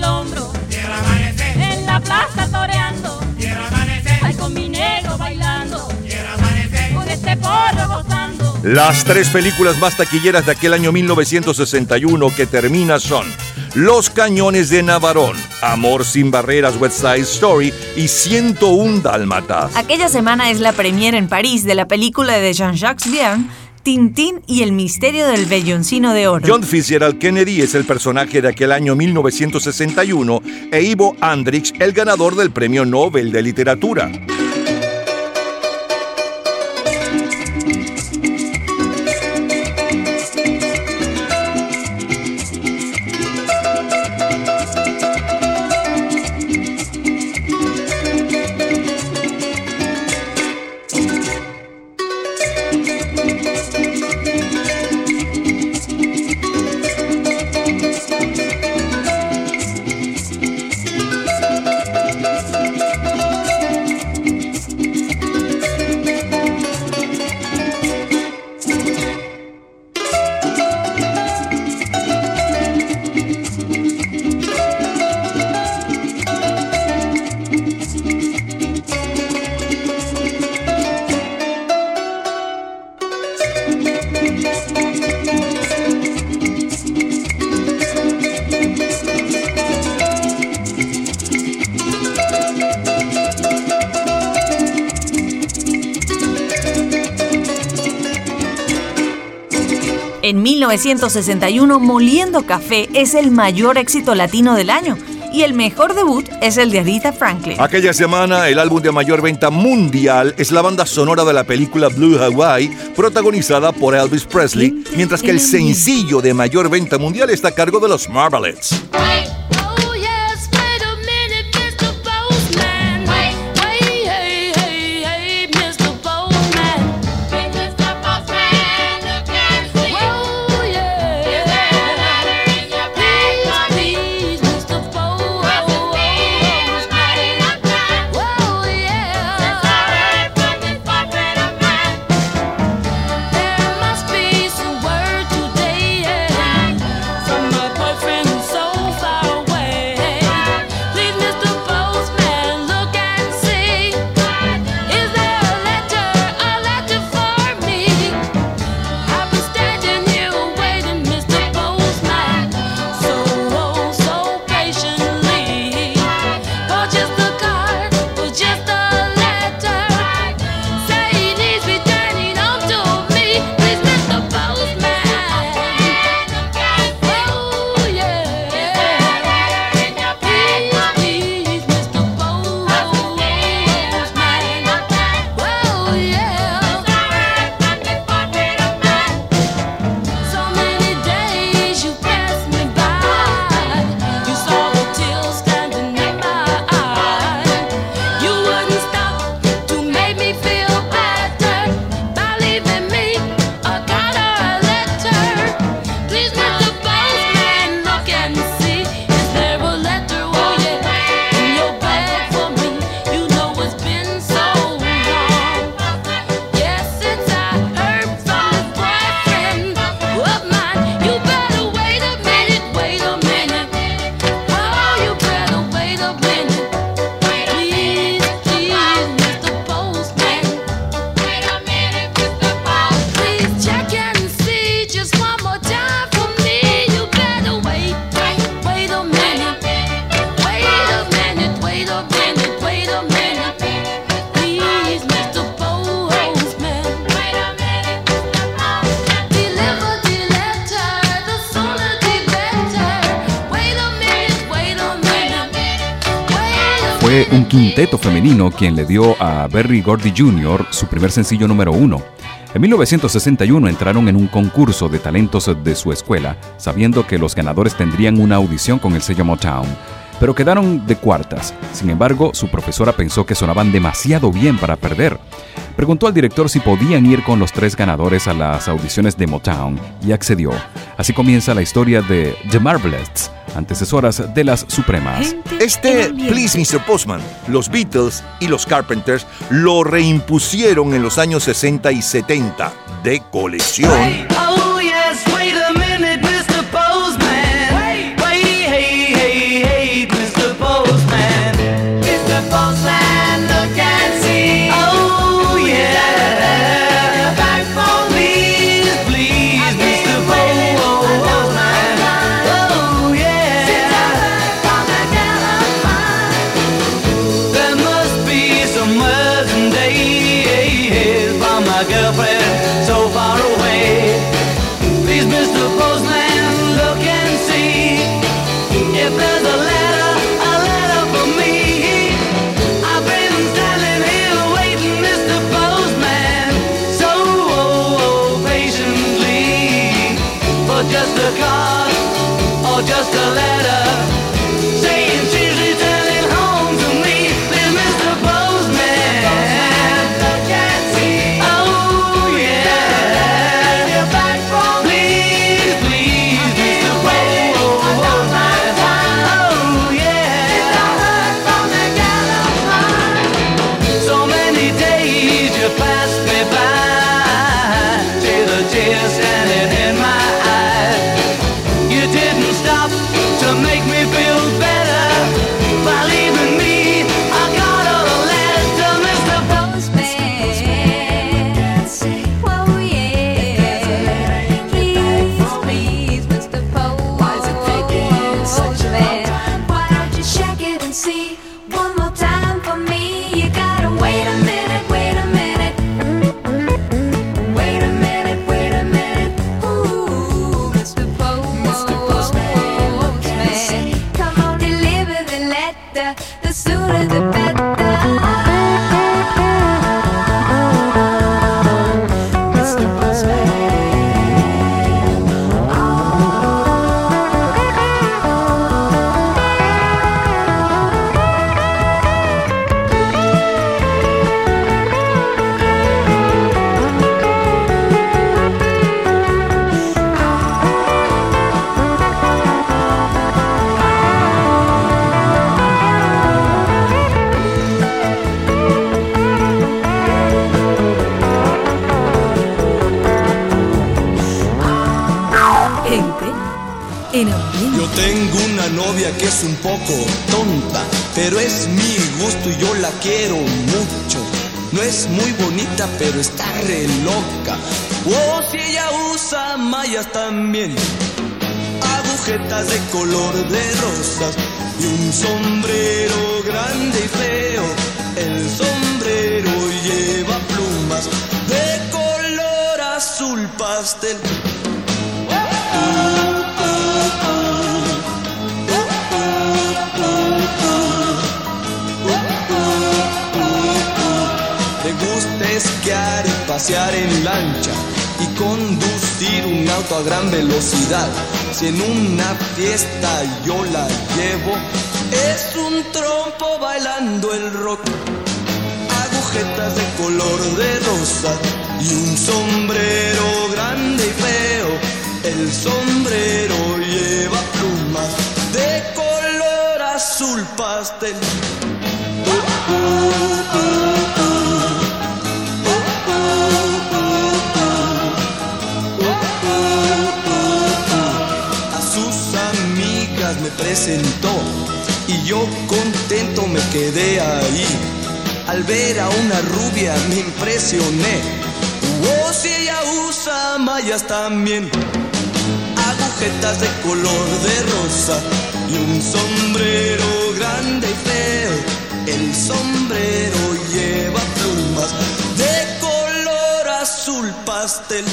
El hombro. Quiero amanecer. En la plaza toreando. Quiero amanecer. Ay, con mi negro bailando. Quiero amanecer. Con este porro gozando. Las tres películas más taquilleras de aquel año 1961 que termina son Los Cañones de Navarón, Amor sin Barreras, West Side Story y 101 Dálmatas. Aquella semana es la premiere en París de la película de Jean-Jacques Verne, Tintín y el misterio del velloncino de oro. John Fitzgerald Kennedy es el personaje de aquel año 1961 e Ivo Andrix el ganador del Premio Nobel de Literatura. 1961, Moliendo Café es el mayor éxito latino del año y el mejor debut es el de Aretha Franklin. Aquella semana, el álbum de mayor venta mundial es la banda sonora de la película Blue Hawaii, protagonizada por Elvis Presley, mientras que el sencillo de mayor venta mundial está a cargo de los Marvelettes. Quien le dio a Berry Gordy Jr. su primer sencillo número uno. En 1961 entraron en un concurso de talentos de su escuela, sabiendo que los ganadores tendrían una audición con el sello Motown, pero quedaron de cuartas. Sin embargo, su profesora pensó que sonaban demasiado bien para perder. Preguntó al director si podían ir con los tres ganadores a las audiciones de Motown y accedió. Así comienza la historia de The Marvelettes, antecesoras de las Supremas. Este Please Mr. Postman, los Beatles y los Carpenters lo reimpusieron en los años 60 y 70 de colección en una fiesta mencioné. O si ella usa mallas también, agujetas de color de rosa y un sombrero grande y feo. El sombrero lleva plumas de color azul pastel.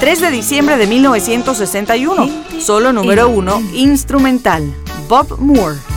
3 de diciembre de 1961, solo número 1, instrumental, Bob Moore.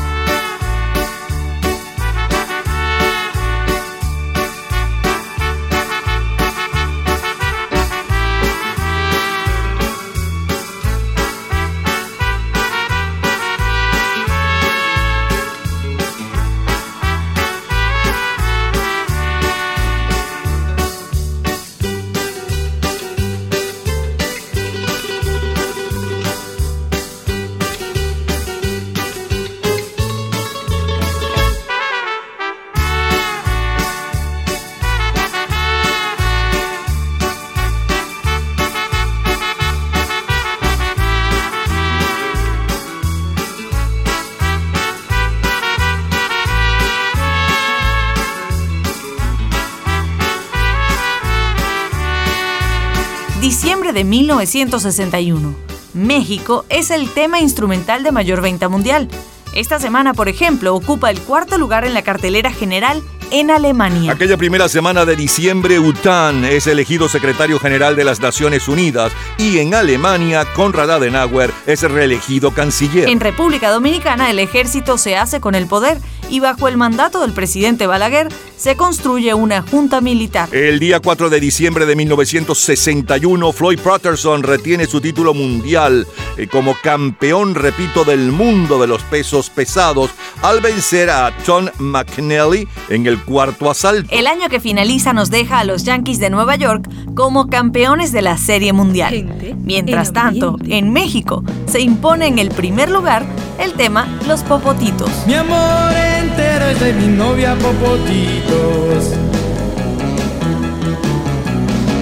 Diciembre de 1961. México es el tema instrumental de mayor venta mundial. Esta semana, por ejemplo, ocupa el cuarto lugar en la cartelera general en Alemania. Aquella primera semana de diciembre, Után es elegido secretario general de las Naciones Unidas y en Alemania, Konrad Adenauer es reelegido canciller. En República Dominicana, el ejército se hace con el poder y bajo el mandato del presidente Balaguer se construye una junta militar. El día 4 de diciembre de 1961, Floyd Patterson retiene su título mundial eh, como campeón, repito, del mundo de los pesos pesados al vencer a Tom McNally en el cuarto asalto. El año que finaliza nos deja a los Yankees de Nueva York como campeones de la Serie Mundial. Mientras tanto, en México se impone en el primer lugar el tema Los Popotitos. Mi amor entero es de mi novia Popotitos.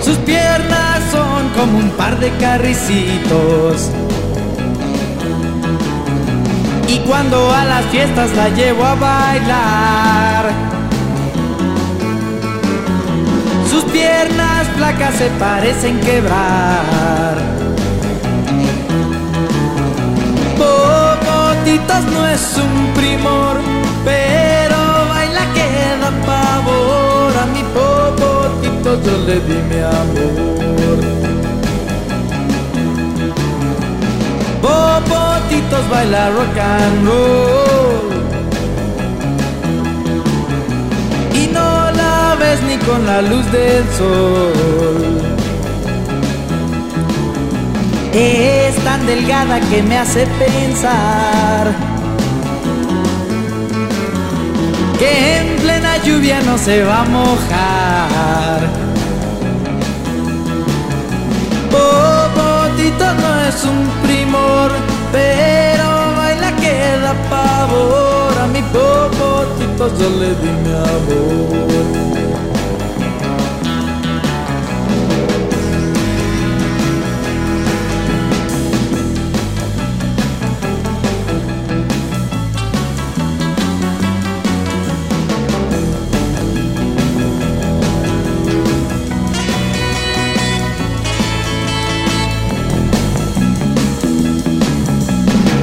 Sus piernas son como un par de carricitos. Y cuando a las fiestas la llevo a bailar, sus piernas flacas se parecen quebrar. Popotitos no es un primor, pero baila que da pavor. A mi Popotitos yo le di mi amor. Popotitos baila rock and roll. Y no la ves ni con la luz del sol. Es tan delgada que me hace pensar que en plena lluvia no se va a mojar. Popotito no es un primor, pero baila que da pavor. A mi popotito yo le di mi amor.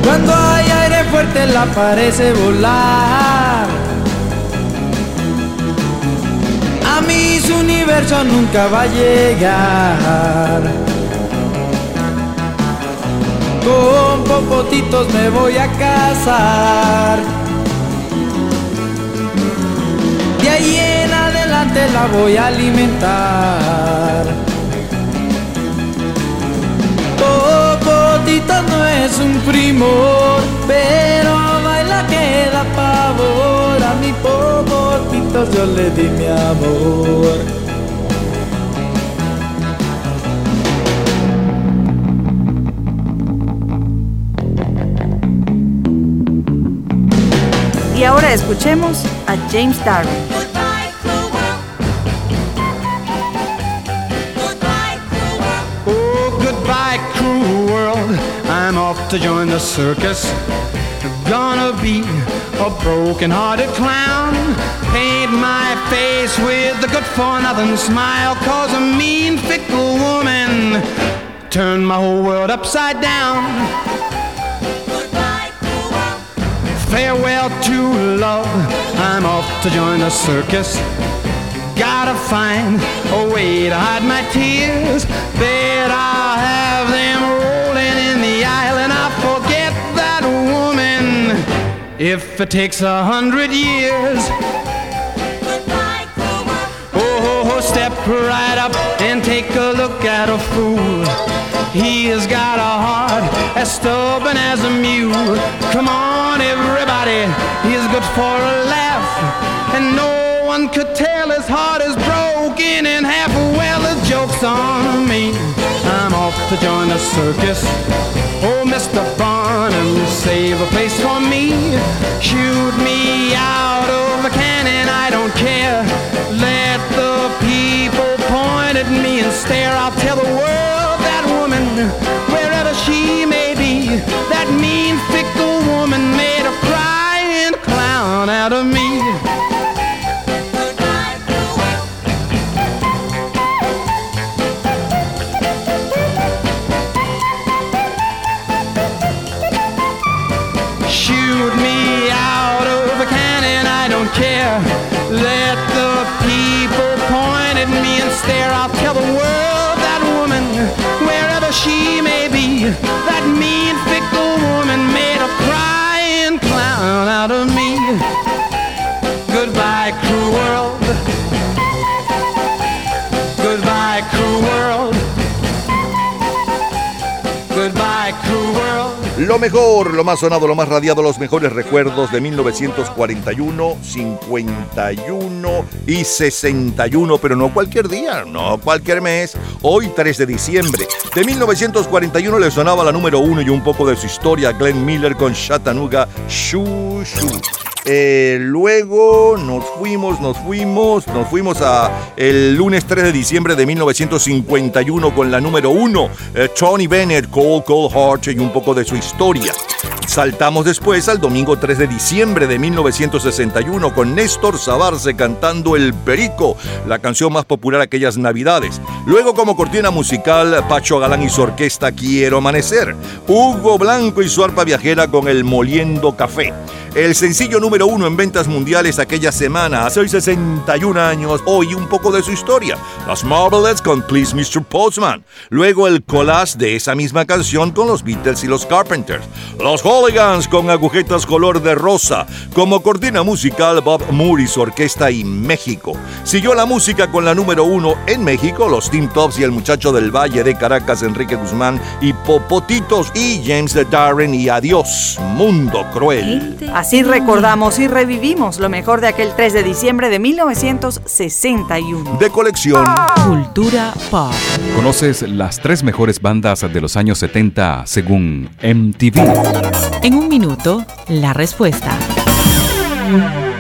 Cuando hay aire fuerte la parece volar. A mí su universo nunca va a llegar. Con popotitos me voy a casar. De ahí en adelante la voy a alimentar. No es un primor, pero baila que da pavor. A mi popotito yo le di mi amor. Y ahora escuchemos a James Darwin. To join the circus. Gonna be a broken hearted clown. Paint my face with a good for nothing smile. Cause a mean, fickle woman turned my whole world upside down. Farewell to love. I'm off to join the circus. Gotta find a way to hide my tears. Bet I'll have them if it takes a hundred years. Oh, step right up and take a look at a fool. He has got a heart as stubborn as a mule. Come on, everybody, he's good for a laugh. And no one could tell his heart is broken in half. A well, the joke's on me. I'm off to join the circus. Oh, Mr. Barnum, save a place for me. Shoot me out of a cannon, I don't care. Let the people point at me and stare. I'll tell the world that woman, wherever she may be, that mean, fickle woman made a crying clown out of me. Stare. I'll tell the world that woman, wherever she may be, mejor, lo más sonado, lo más radiado, los mejores recuerdos de 1941, 51 y 61, pero no cualquier día, no cualquier mes. Hoy 3 de diciembre de 1941 le sonaba la número uno y un poco de su historia Glenn Miller con Chattanooga Shoo Shoo. Eh, luego nos fuimos, nos fuimos, nos fuimos a el lunes 3 de diciembre de 1951 con la número 1, Tony Bennett, Cold Cold Heart y un poco de su historia. Saltamos después al domingo 3 de diciembre de 1961 con Néstor Sabarce cantando El Perico, la canción más popular aquellas navidades. Luego como cortina musical, Pacho Galán y su orquesta Quiero Amanecer. Hugo Blanco y su arpa viajera con El Moliendo Café. El sencillo número uno en ventas mundiales aquella semana, hace hoy 61 años, hoy un poco de su historia. Las Marvelettes con Please Mr. Postman. Luego el collage de esa misma canción con los Beatles y los Carpenters. Los Hooligans con agujetas color de rosa. Como cortina musical, Bob Moore y su orquesta y México. Siguió la música con la número uno en México, los Team Tops y el muchacho del Valle de Caracas, Enrique Guzmán y Popotitos y James de Darren y Adiós, Mundo Cruel. Así recordamos y revivimos lo mejor de aquel 3 de diciembre de 1961. De colección. Cultura Pop. ¿Conoces las tres mejores bandas de los años 70 según MTV? En un minuto, la respuesta.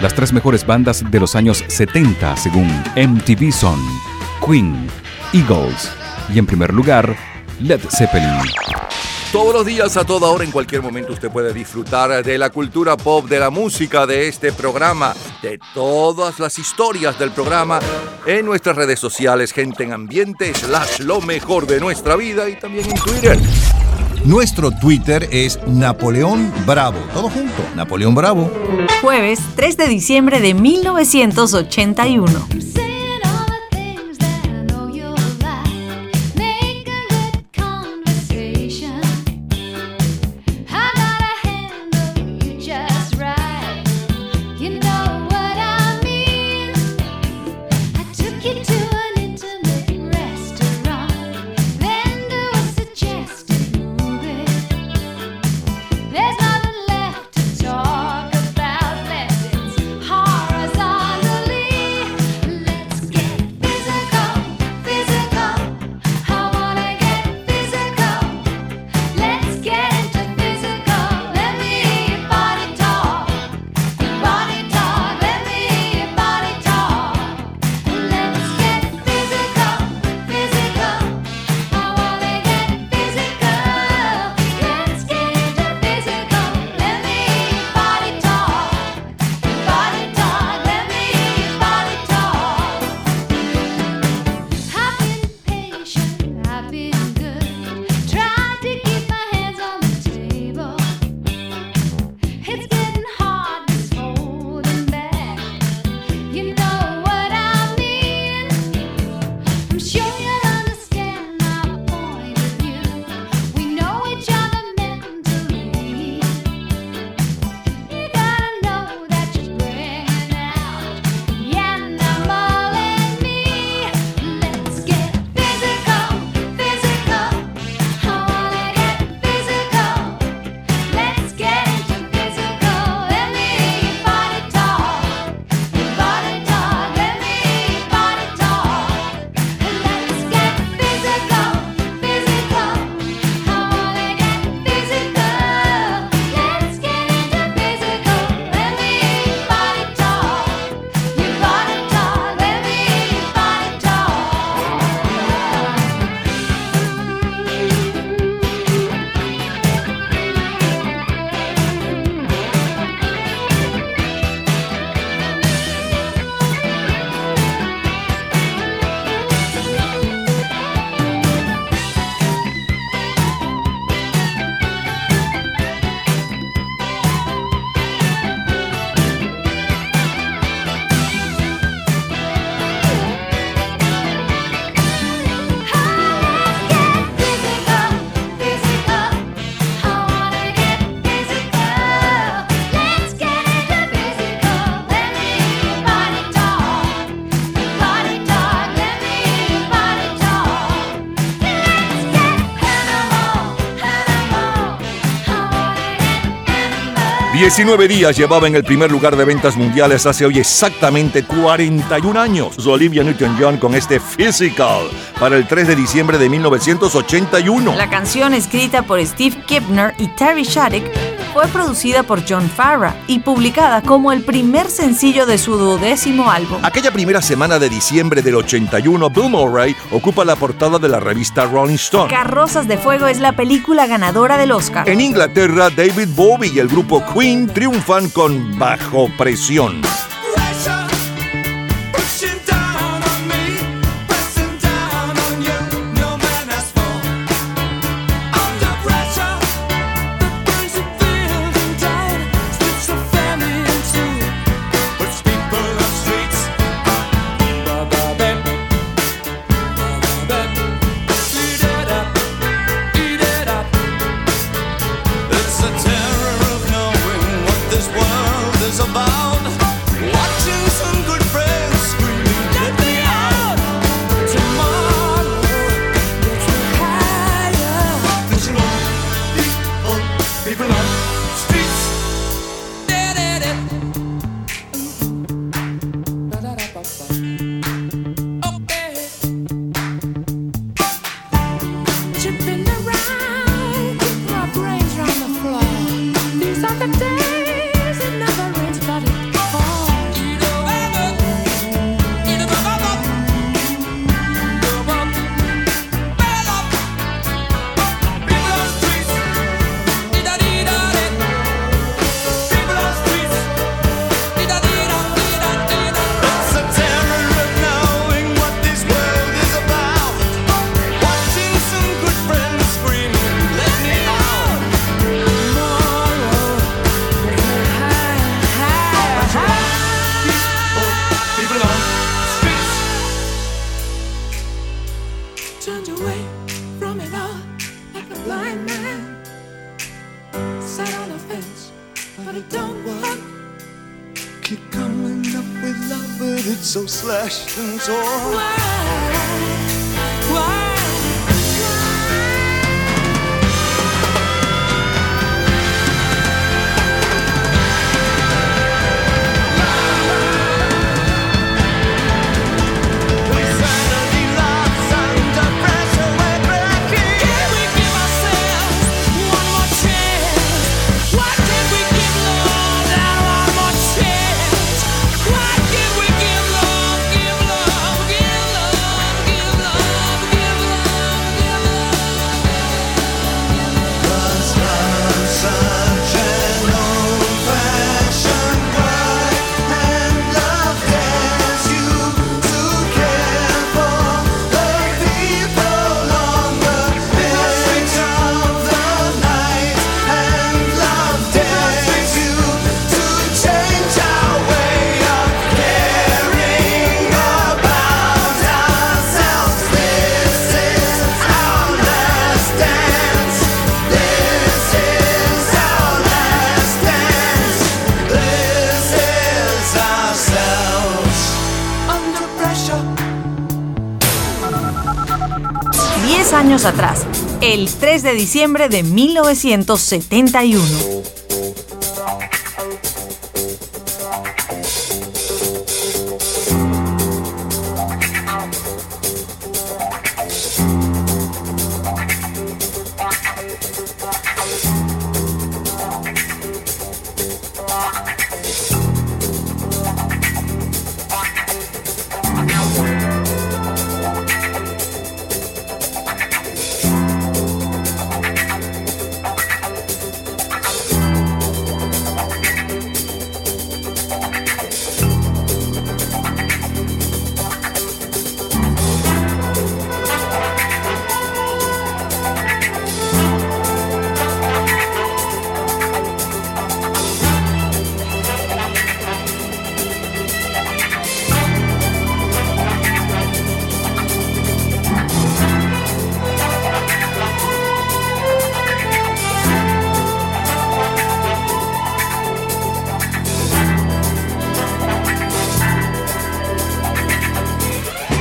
Las tres mejores bandas de los años 70 según MTV son Queen, Eagles y en primer lugar Led Zeppelin. Todos los días, a toda hora, en cualquier momento, usted puede disfrutar de la cultura pop, de la música, de este programa, de todas las historias del programa en nuestras redes sociales, gente en ambiente, slash lo mejor de nuestra vida y también en Twitter. Nuestro Twitter es Napoleón Bravo. Todo junto, Napoleón Bravo. Jueves 3 de diciembre de 1981. 19 días llevaba en el primer lugar de ventas mundiales hace hoy exactamente 41 años. Olivia Newton-John con este Physical para el 3 de diciembre de 1981. La canción escrita por Steve Kipner y Terry Shattuck fue producida por John Farrar y publicada como el primer sencillo de su duodécimo álbum. Aquella primera semana de diciembre del 81, Bill Murray ocupa la portada de la revista Rolling Stone. Carrozas de Fuego es la película ganadora del Oscar. En Inglaterra, David Bowie y el grupo Queen triunfan con Bajo Presión. 3 de diciembre de 1971.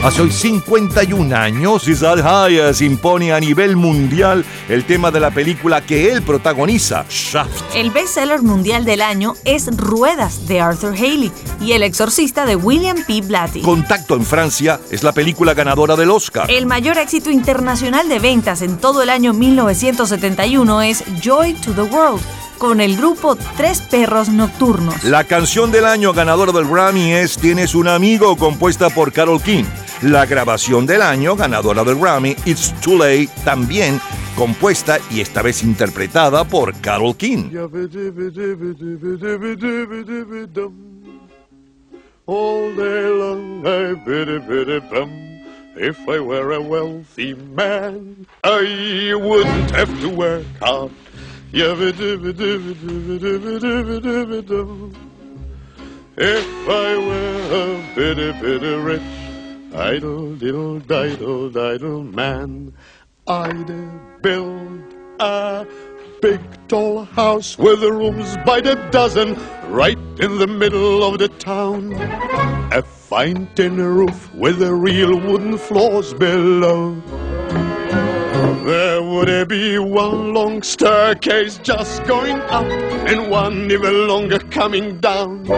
Hace hoy 51 años, Isaac Hayes impone a nivel mundial el tema de la película que él protagoniza, Shaft. El bestseller mundial del año es Ruedas de Arthur Haley y El exorcista de William P. Blatty. Contacto en Francia es la película ganadora del Oscar. El mayor éxito internacional de ventas en todo el año 1971 es Joy to the World, con el grupo Tres Perros Nocturnos. La canción del año ganadora del Grammy es Tienes un amigo, compuesta por Carol King. La grabación del año ganadora del Grammy, It's Too Late, también compuesta y esta vez interpretada por Carol King. All day long I biddy biddy bum. If I were a wealthy man, I wouldn't have to work hard. If I were a bitty bitty rich, idle diddle diddle diddle man, I'd build a big tall house with rooms by the dozen right in the middle of the town. A fine tin roof with real wooden floors below. There would be one long staircase just going up and one even longer coming down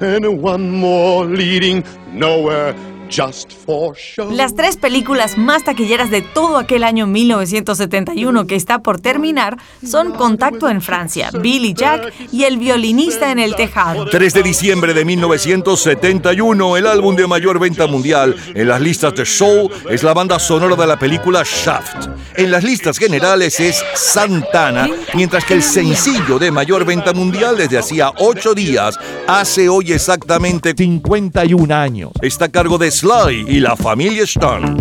and one more leading nowhere just for show. Las tres películas más taquilleras de todo aquel año 1971 que está por terminar son Contacto en Francia, Billy Jack y El violinista en el tejado. 3 de diciembre de 1971, el álbum de mayor venta mundial en las listas de Soul es la banda sonora de la película Shaft. En las listas generales es Santana, mientras que el sencillo de mayor venta mundial desde hacía 8 días hace hoy exactamente 51 años. Está a cargo de Sly y la familia Stone.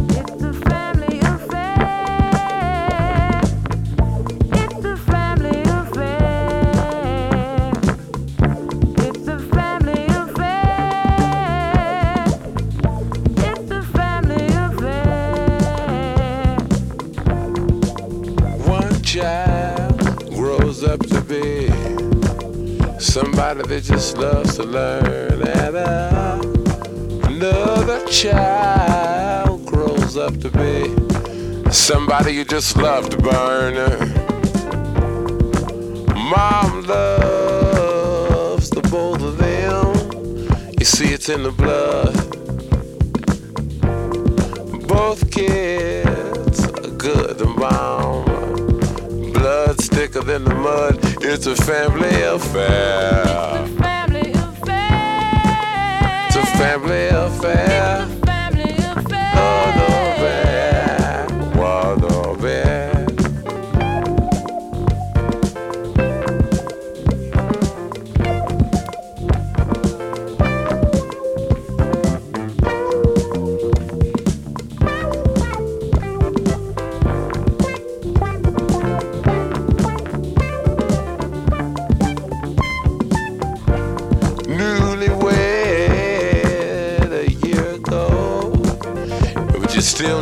One child grows up to be somebody that just loves to learn, and uh, another child grows up to be somebody you just love to burn. Mom loves the both of them. You see, it's in the blood. Both kids are good and bomb. Blood's thicker than the mud. It's a family affair. It's a family affair.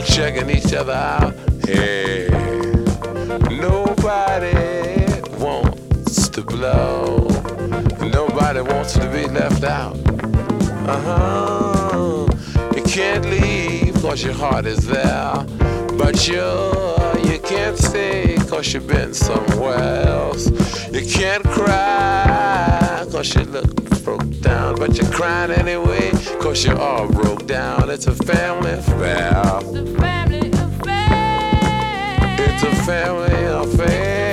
Checking each other out. Hey, nobody wants to blow. Nobody wants to be left out. Uh huh. You can't leave cause your heart is there. But you, you can't stay cause you've been somewhere else. You can't cry cause you look broke down. But you're crying anyway cause you're all broke down. It's a family affair. It's a family affair. Oh,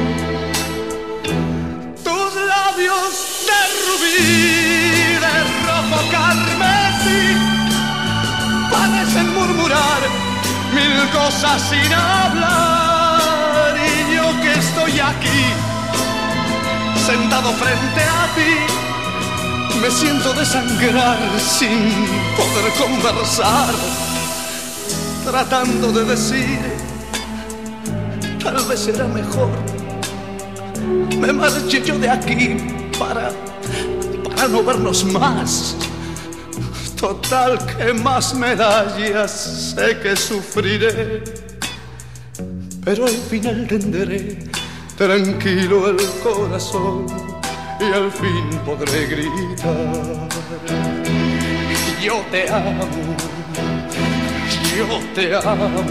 Labios de rubí, de rojo carmesí, parecen murmurar mil cosas sin hablar. Y yo que estoy aquí, sentado frente a ti, me siento desangrar sin poder conversar, tratando de decir, tal vez será mejor, me marche yo de aquí para, para no vernos más. Total, que más medallas sé que sufriré, pero al final tendré tranquilo el corazón y al fin podré gritar. Yo te amo, yo te amo,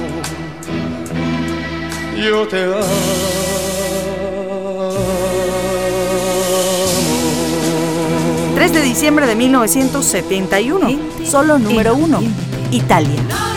yo te amo. 3 de diciembre de 1971, solo número 1, Italia.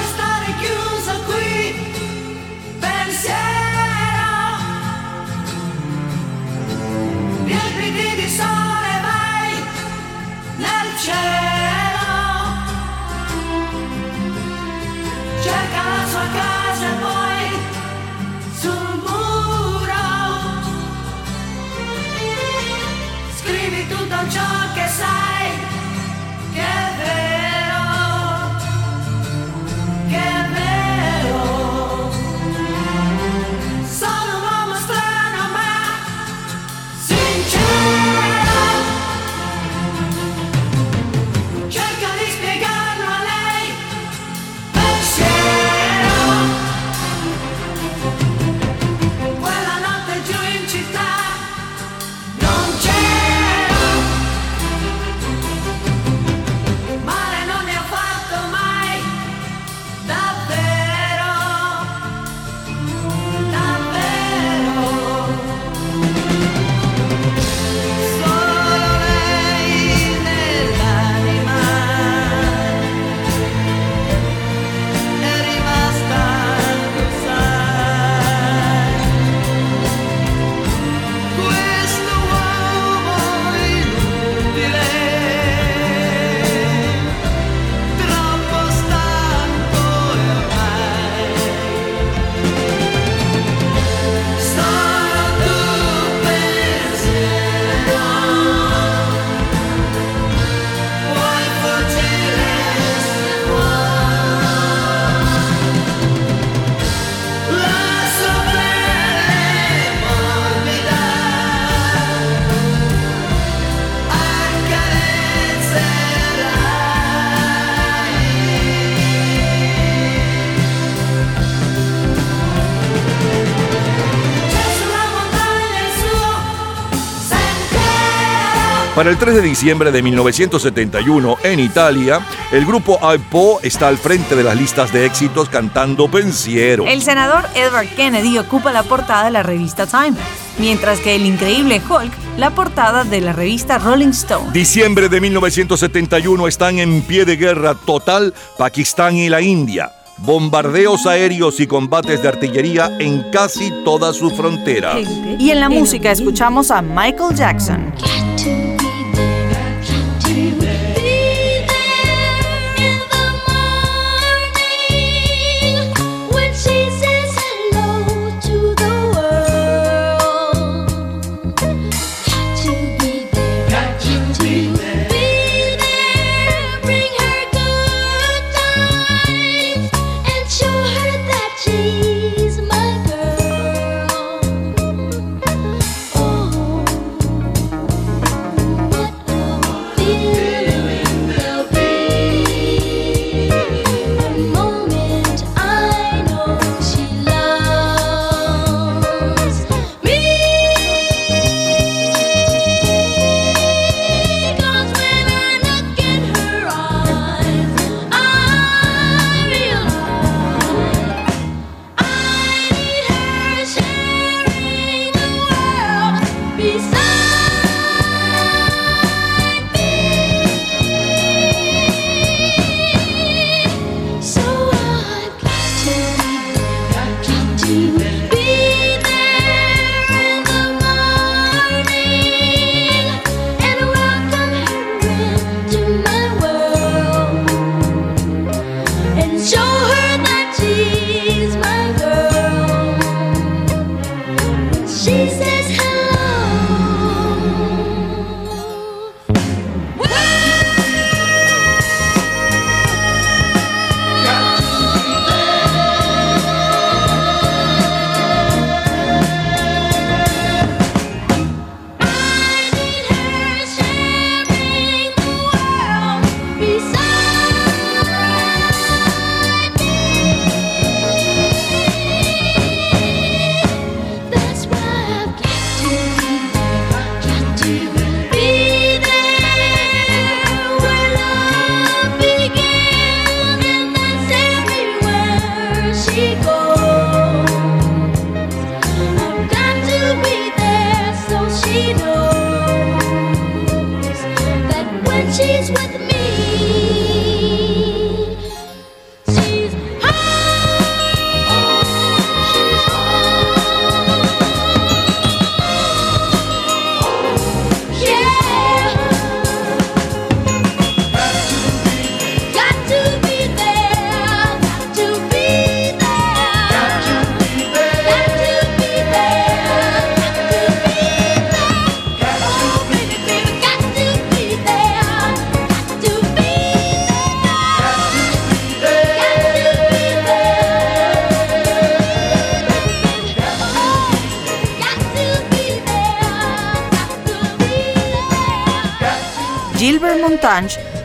Para el 3 de diciembre de 1971, en Italia, el grupo iPo está al frente de las listas de éxitos cantando Pensiero. El senador Edward Kennedy ocupa la portada de la revista Time, mientras que el increíble Hulk la portada de la revista Rolling Stone. Diciembre de 1971 están en pie de guerra total Pakistán y la India. Bombardeos aéreos y combates de artillería en casi toda su frontera. Y en la música escuchamos a Michael Jackson.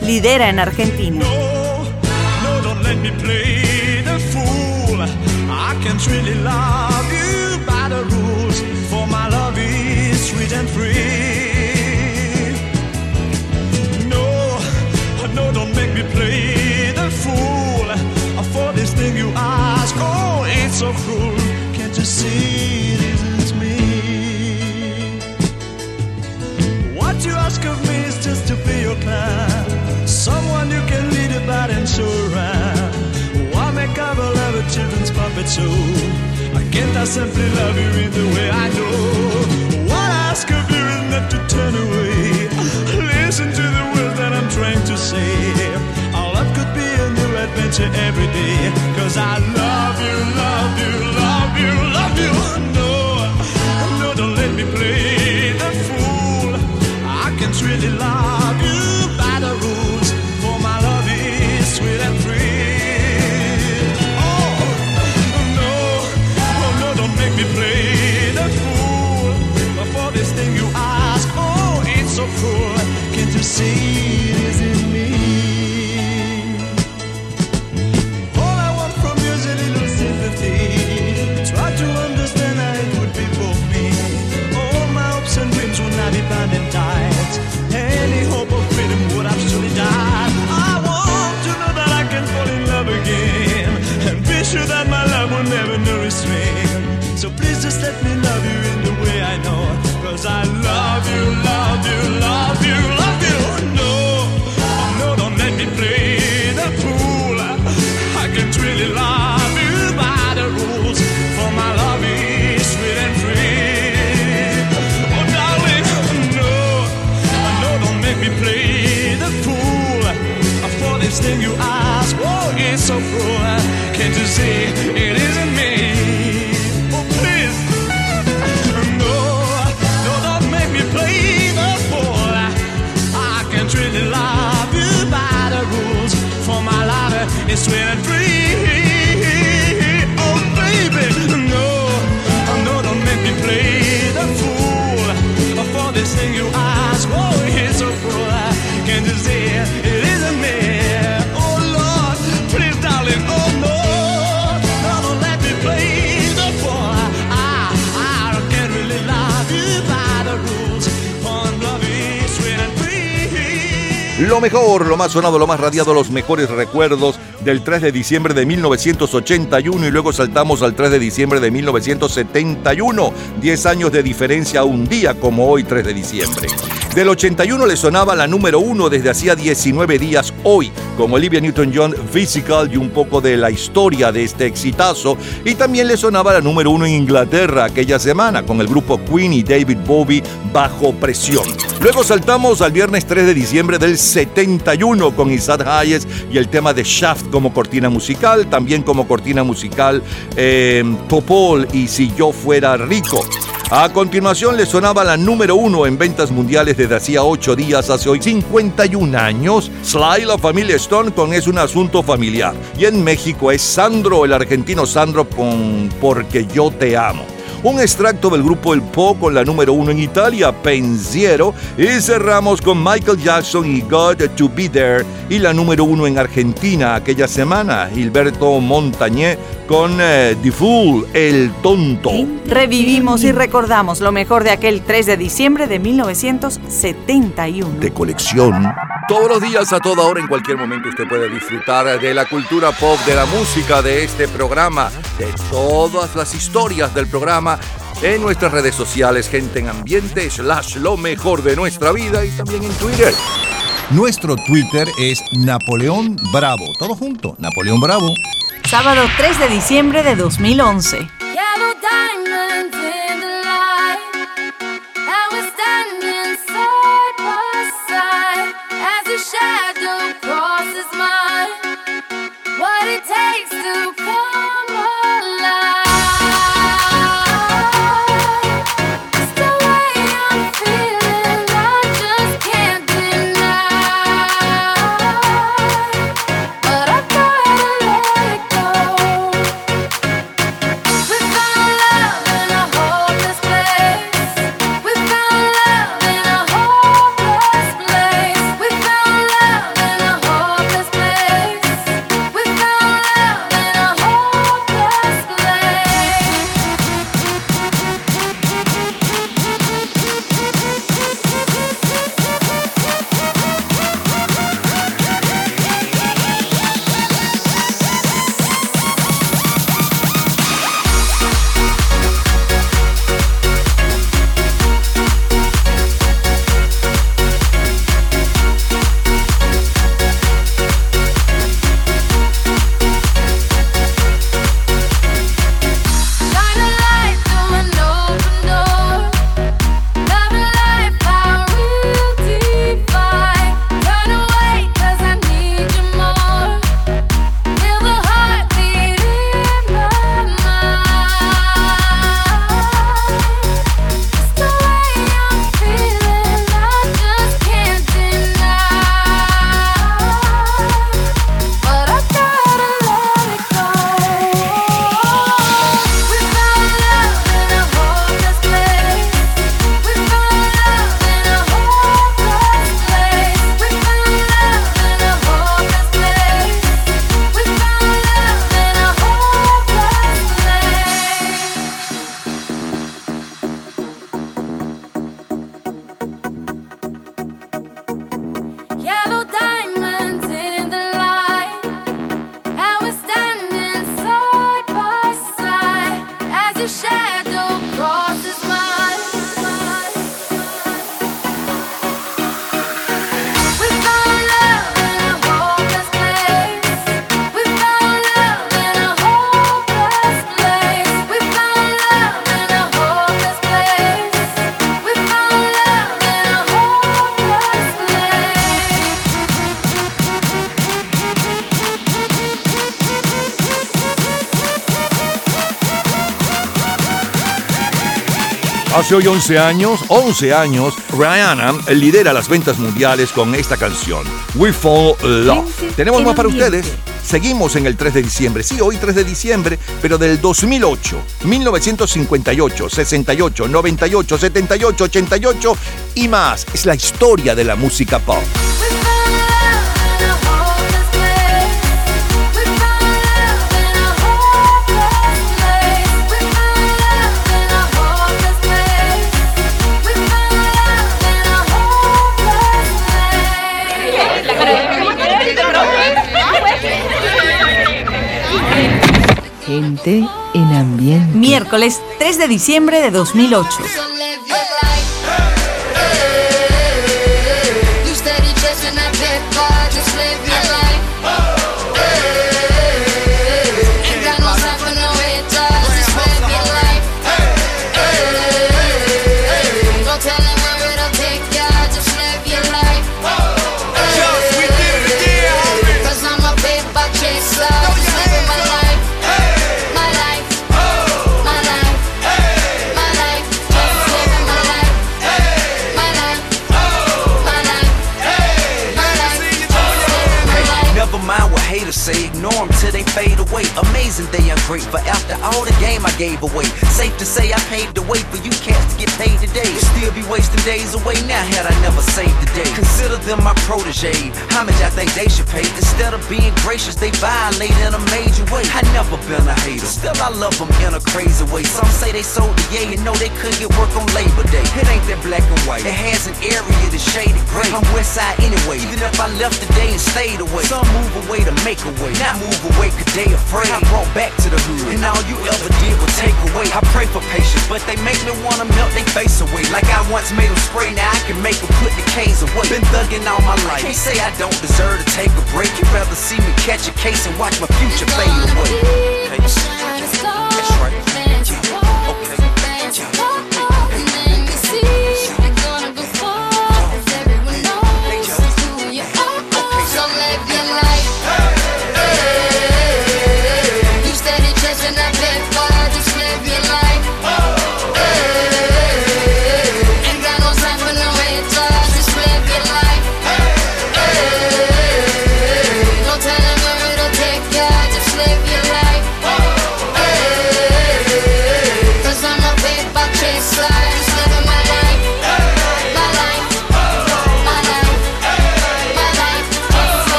Lidera en Argentina. I simply love you in the way I know? What ask of you is not to turn away. Listen to the words that I'm trying to say. Our love could be a new adventure every day. Cause I love you, love you, love you, love you. No, no, don't let me play the fool. I can't really love you no, don't me play the fool. For this thing you ask, oh, it's so cruel. Can't you see just let me love you in the way I know. Cause I love you, love you, love you, love you. No, no, don't let me play the fool. I can't really love you by the rules. For my love is sweet and free. Oh, darling, no, no, don't make me play the fool. For this thing you ask, oh, it's so cruel. Can't you see it is? Lo mejor, lo más sonado, lo más radiado, los mejores recuerdos del 3 de diciembre de 1981 y luego saltamos al 3 de diciembre de 1971. 10 años de diferencia un día como hoy 3 de diciembre. Del 81 le sonaba la número 1 desde hacía 19 días hoy, con Olivia Newton-John Physical y un poco de la historia de este exitazo. Y también le sonaba la número 1 en Inglaterra aquella semana, con el grupo Queen y David Bowie bajo presión. Luego saltamos al viernes 3 de diciembre del 71 con Isaac Hayes y el tema de Shaft como cortina musical, también como cortina musical eh, Topol y Si yo fuera rico. A continuación le sonaba la número uno en ventas mundiales desde hacía 8 días, hace hoy 51 años. Sly, la familia Stone con Es un asunto familiar. Y en México es Sandro, el argentino Sandro con Porque yo te amo. Un extracto del grupo El Po con la número uno en Italia, Pensiero. Y cerramos con Michael Jackson y God to Be There. Y la número uno en Argentina aquella semana, Gilberto Montañé con eh, The Fool, El Tonto. Revivimos y recordamos lo mejor de aquel 3 de diciembre de 1971. de colección. Todos los días, a toda hora, en cualquier momento, usted puede disfrutar de la cultura pop, de la música, de este programa, de todas las historias del programa en nuestras redes sociales, gente en ambiente, slash lo mejor de nuestra vida y también en Twitter. Nuestro Twitter es Napoleón Bravo. Todo junto, Napoleón Bravo. Sábado 3 de diciembre de 2011. Hace hoy 11 años, 11 años, Rihanna lidera las ventas mundiales con esta canción, We Fall Love. Tenemos más para ustedes. Seguimos en el 3 de diciembre. Sí, hoy 3 de diciembre, pero del 2008, 1958, 68, 98, 78, 88 y más. Es la historia de la música pop. Miércoles 3 de diciembre de 2008. drink forever all the game I gave away. Safe to say I paved the way for you cats to get paid today. Still be wasting days away now had I never saved the day. Consider them my protege. Much I think they should pay? Instead of being gracious, they violate in a major way. I never been a hater, still I love them in a crazy way. Some say they sold the yay and know they couldn't get work on Labor Day. It ain't that black and white. It has an area that's shaded gray. I'm west side anyway. Even if I left today and stayed away. Some move away to make a way. Not move away cause they afraid. I brought back to the hood. And all you ever did was take away. I pray for patience, but they make me wanna melt their face away. Like I once made them spray, now I can make them put the K's away. Been thugging all my life. Can't say I don't deserve to take a break. You'd rather see me catch a case and watch my future fade away.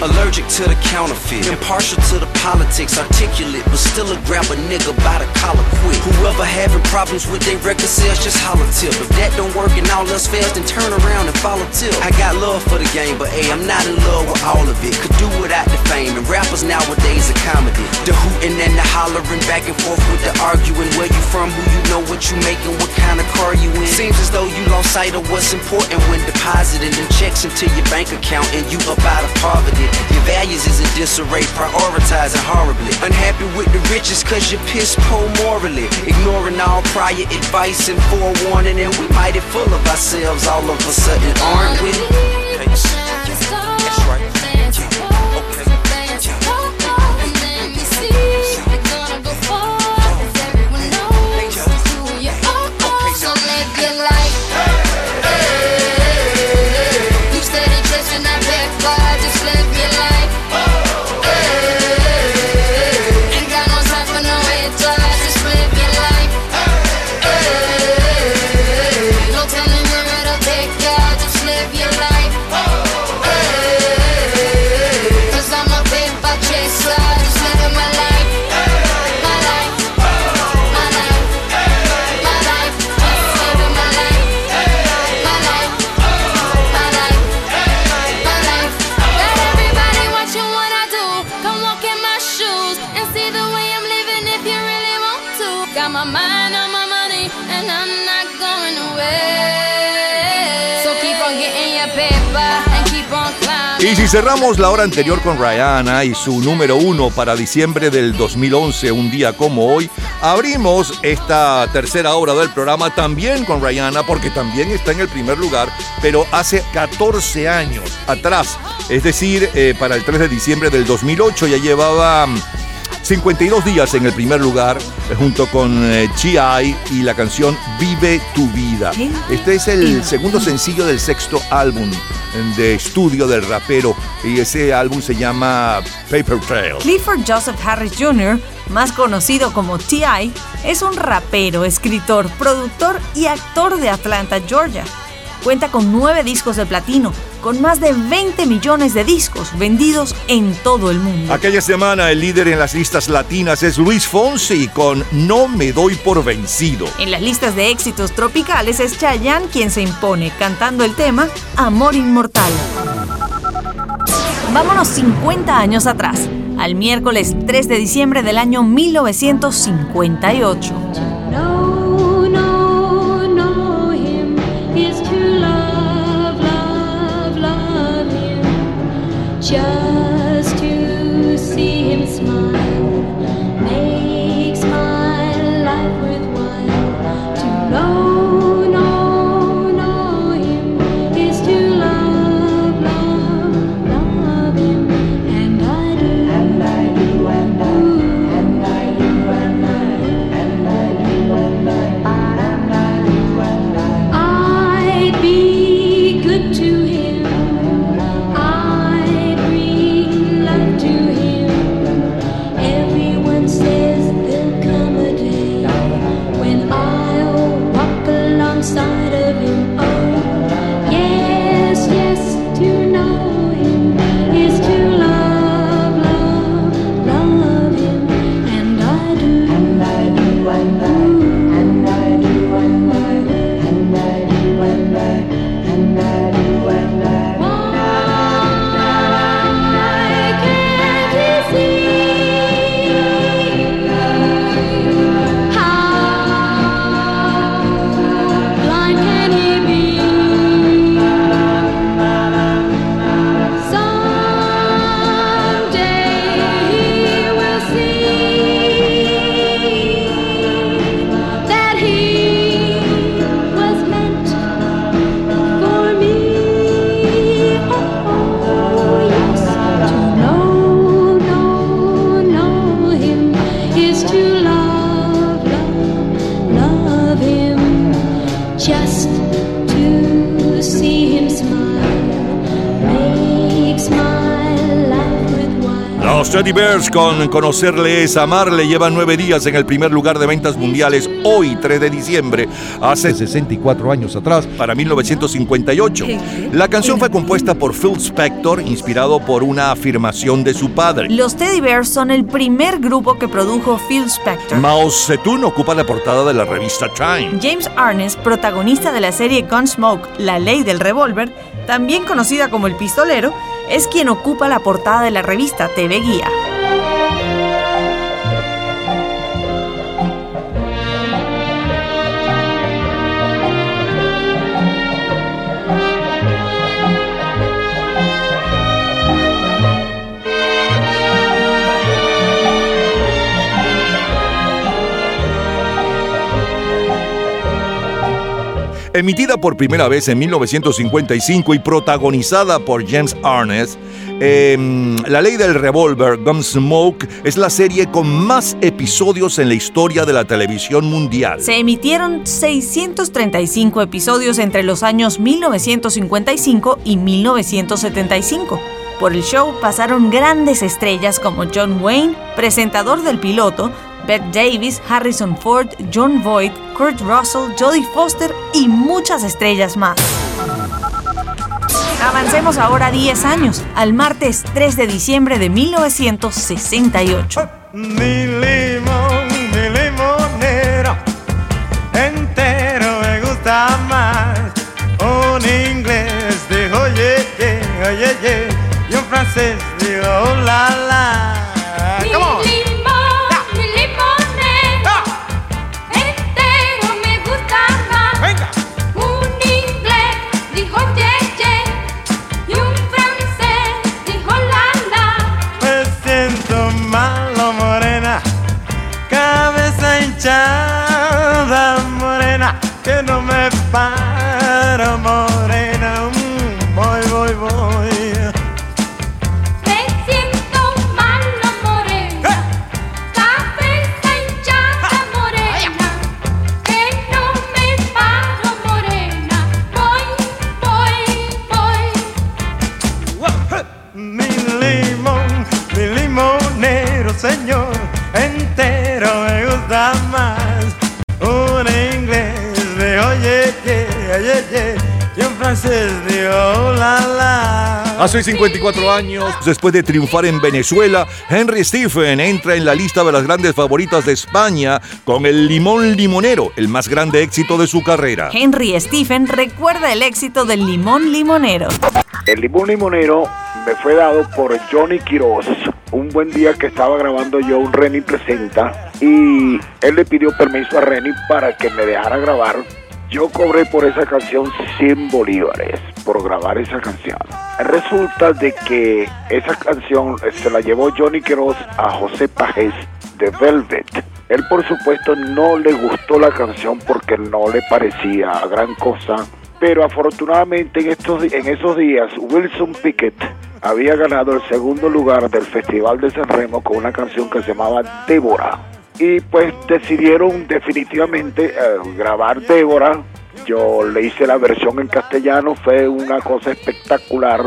Allergic to the counterfeit, impartial to the politics, articulate, but still a grab a nigga by the collar quick. Whoever having problems with their record sales, just holler tip. If that don't work and all else fails, then turn around and follow tip. I got love for the game, but hey, I'm not in love with all of it. Could do without the fame, and rappers nowadays are comedy. The hooting and the hollering, back and forth with the arguing. Where you from, who you know, what you making, what kind of car you in. Seems as though you lost sight of what's important when depositing them checks into your bank account and you up out of poverty. Your values is in disarray, prioritizing horribly. Unhappy with the riches cause you're piss poor morally. Ignoring all prior advice and forewarning, and we mighty full of ourselves all of a sudden, aren't we? Cerramos la hora anterior con Rihanna y su número uno para diciembre del 2011, un día como hoy, abrimos esta tercera hora del programa también con Rihanna porque también está en el primer lugar, pero hace 14 años atrás. Es decir, eh, para el 3 de diciembre del 2008 ya llevaba... mm, 52 días en el primer lugar eh, junto con eh, G.I. y la canción Vive tu vida. Este es el segundo sencillo del sexto álbum eh, de estudio del rapero y ese álbum se llama Paper Trail. Clifford Joseph Harris Jr., más conocido como T.I., es un rapero, escritor, productor y actor de Atlanta, Georgia. Cuenta con nueve discos de platino, con más de 20 millones de discos vendidos en todo el mundo. Aquella semana el líder en las listas latinas es Luis Fonsi con No me doy por vencido. En las listas de éxitos tropicales es Chayanne quien se impone cantando el tema Amor Inmortal. Vámonos 50 años atrás, al miércoles 3 de diciembre del año 1958. Teddy Bears con Conocerle es Amarle llevan nueve días en el primer lugar de ventas mundiales hoy 3 de diciembre, hace 64 años atrás, para 1958. La canción fue compuesta por Phil Spector, inspirado por una afirmación de su padre. Los Teddy Bears son el primer grupo que produjo Phil Spector. Mao Zedong ocupa la portada de la revista Time. James Arness, protagonista de la serie Gunsmoke, La Ley del Revólver, también conocida como El Pistolero, es quien ocupa la portada de la revista TV Guía. Emitida por primera vez en 1955 y protagonizada por James Arness, eh, La Ley del Revólver, Gunsmoke, es la serie con más episodios en la historia de la televisión mundial. Se emitieron 635 episodios entre los años 1955 y 1975. Por el show pasaron grandes estrellas como John Wayne, presentador del piloto, Bette Davis, Harrison Ford, John Voight, Kurt Russell, Jodie Foster y muchas estrellas más. Avancemos ahora 10 años, al martes 3 de diciembre de 1968. find them all. Hace 54 años, después de triunfar en Venezuela, Henry Stephen entra en la lista de las grandes favoritas de España con el Limón Limonero, el más grande éxito de su carrera. Henry Stephen recuerda el éxito del limón limonero. El limón limonero me fue dado por Johnny Quiroz. Un buen día que estaba grabando yo un Renny Presenta y él le pidió permiso a Renny para que me dejara grabar. Yo cobré por esa canción 100 bolívares por grabar esa canción. Resulta de que esa canción se la llevó Johnny Quiroz a José Pajés de Velvet. Él por supuesto no le gustó la canción porque no le parecía gran cosa pero afortunadamente en, estos, en esos días Wilson Pickett había ganado el segundo lugar del Festival de San Remo con una canción que se llamaba Débora. Y pues decidieron definitivamente eh, grabar Débora. Yo le hice la versión en castellano, fue una cosa espectacular.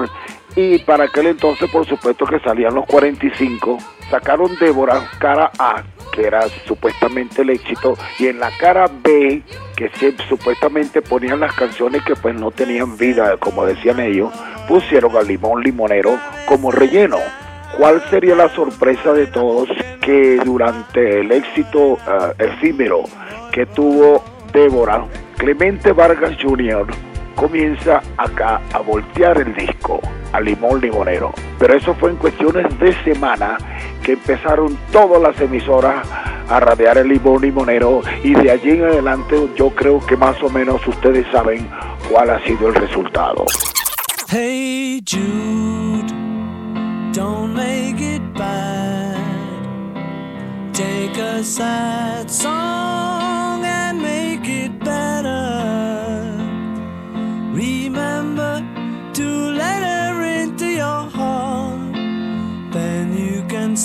Y para aquel entonces, por supuesto que salían los 45, sacaron Débora, cara A, que era supuestamente el éxito, y en la cara B, que se, supuestamente ponían las canciones que pues no tenían vida, como decían ellos, pusieron al limón limonero como relleno. ¿Cuál sería la sorpresa de todos que durante el éxito eh, efímero que tuvo Débora, Clemente Vargas Jr. comienza acá a voltear el disco a limón limonero. Pero eso fue en cuestiones de semana que empezaron todas las emisoras a radiar el limón limonero y de allí en adelante yo creo que más o menos ustedes saben cuál ha sido el resultado. Hey Jude, don't make it bad. Take a sad song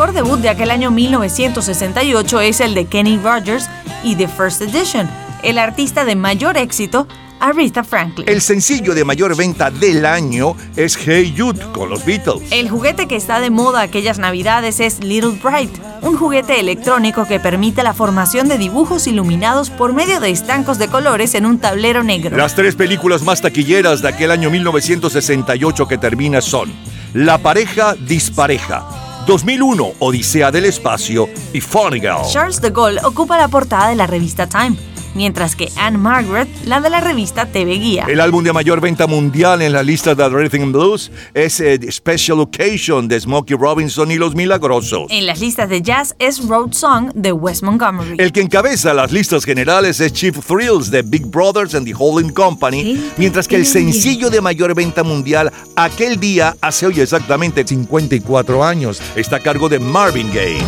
Mejor debut de aquel año 1968 es el de Kenny Rogers y The First Edition, el artista de mayor éxito, Aretha Franklin. El sencillo de mayor venta del año es Hey Jude con los Beatles. El juguete que está de moda aquellas navidades es Little Bright, un juguete electrónico que permite la formación de dibujos iluminados por medio de estancos de colores en un tablero negro. Las tres películas más taquilleras de aquel año 1968 que termina son La pareja dispareja, 2001 Odisea del espacio y Funny Girl. Charles de Gaulle ocupa la portada de la revista Time, mientras que Anne Margaret la de la revista TV Guía. El álbum de mayor venta mundial en la lista de Rhythm Blues es eh, Special Occasion de Smokey Robinson y Los Milagrosos. En las listas de jazz es Road Song de Wes Montgomery. El que encabeza las listas generales es Cheap Thrills de Big Brothers and the Holding Company, mientras que el sencillo de mayor venta mundial aquel día, hace hoy exactamente 54 años, está a cargo de Marvin Gaye.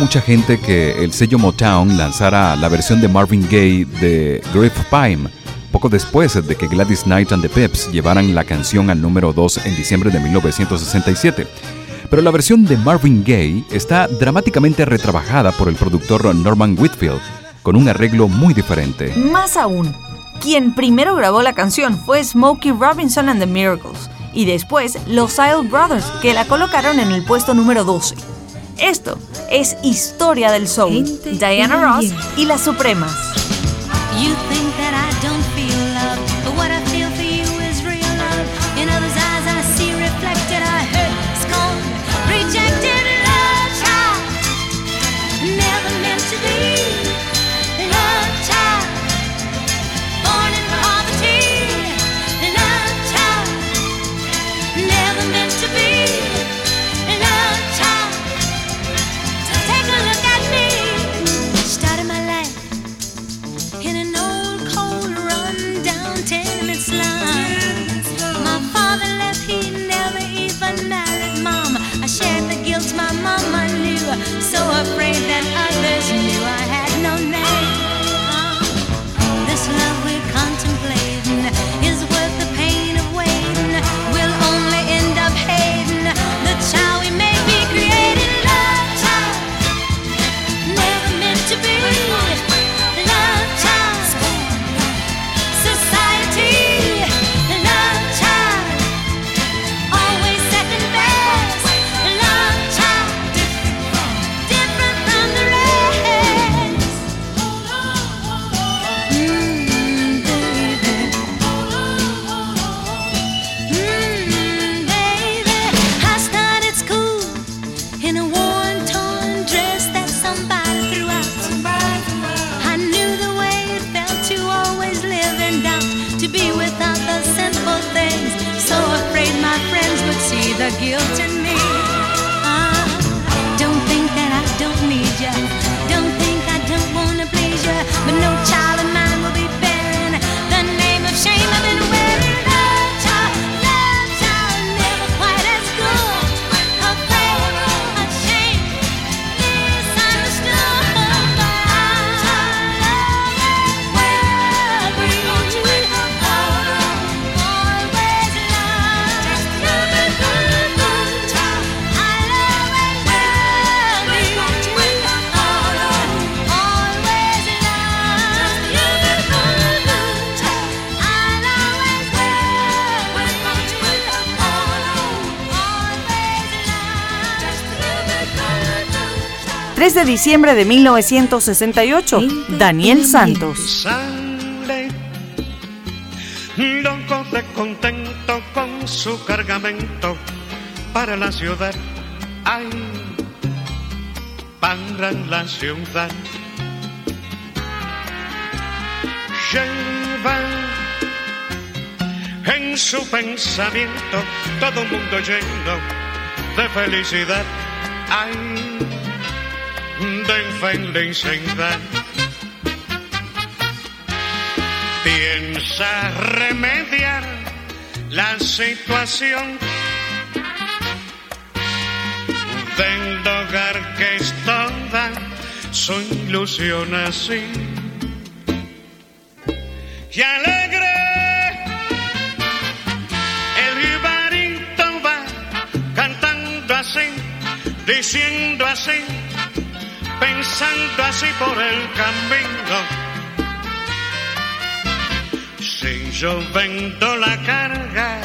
Mucha gente que el sello Motown lanzara la versión de Marvin Gaye de Griff Pime, poco después de que Gladys Knight and the Pips llevaran la canción al número 2 en diciembre de 1967. Pero la versión de Marvin Gaye está dramáticamente retrabajada por el productor Norman Whitfield, con un arreglo muy diferente. Más aún, quien primero grabó la canción fue Smokey Robinson and the Miracles y después los Isle Brothers, que la colocaron en el puesto número 12. Esto es Historia del Soul, Diana Ross y las Supremas. Diciembre de 1968, Daniel Santos. Sale, loco de contento con su cargamento para la ciudad. Ay, para la ciudad. Lleva en su pensamiento todo un mundo lleno de felicidad. Ay, de felicidad. Piensa remediar la situación del hogar que es toda su ilusión así. Y alegre el jibarito va cantando así, diciendo así pensando así por el camino. Si yo vendo la carga,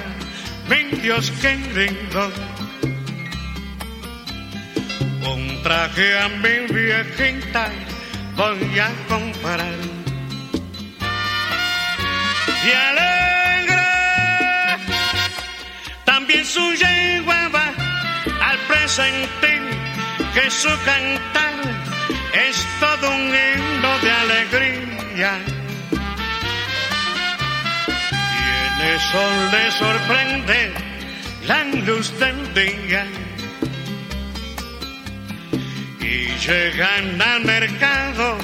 mi Dios querido, un traje a mi viejita voy a comprar. Y alegre, también su yegua va al presentín que su cantar es todo un himno de alegría. Y en eso le sorprende la luz del día. Y llegan al mercado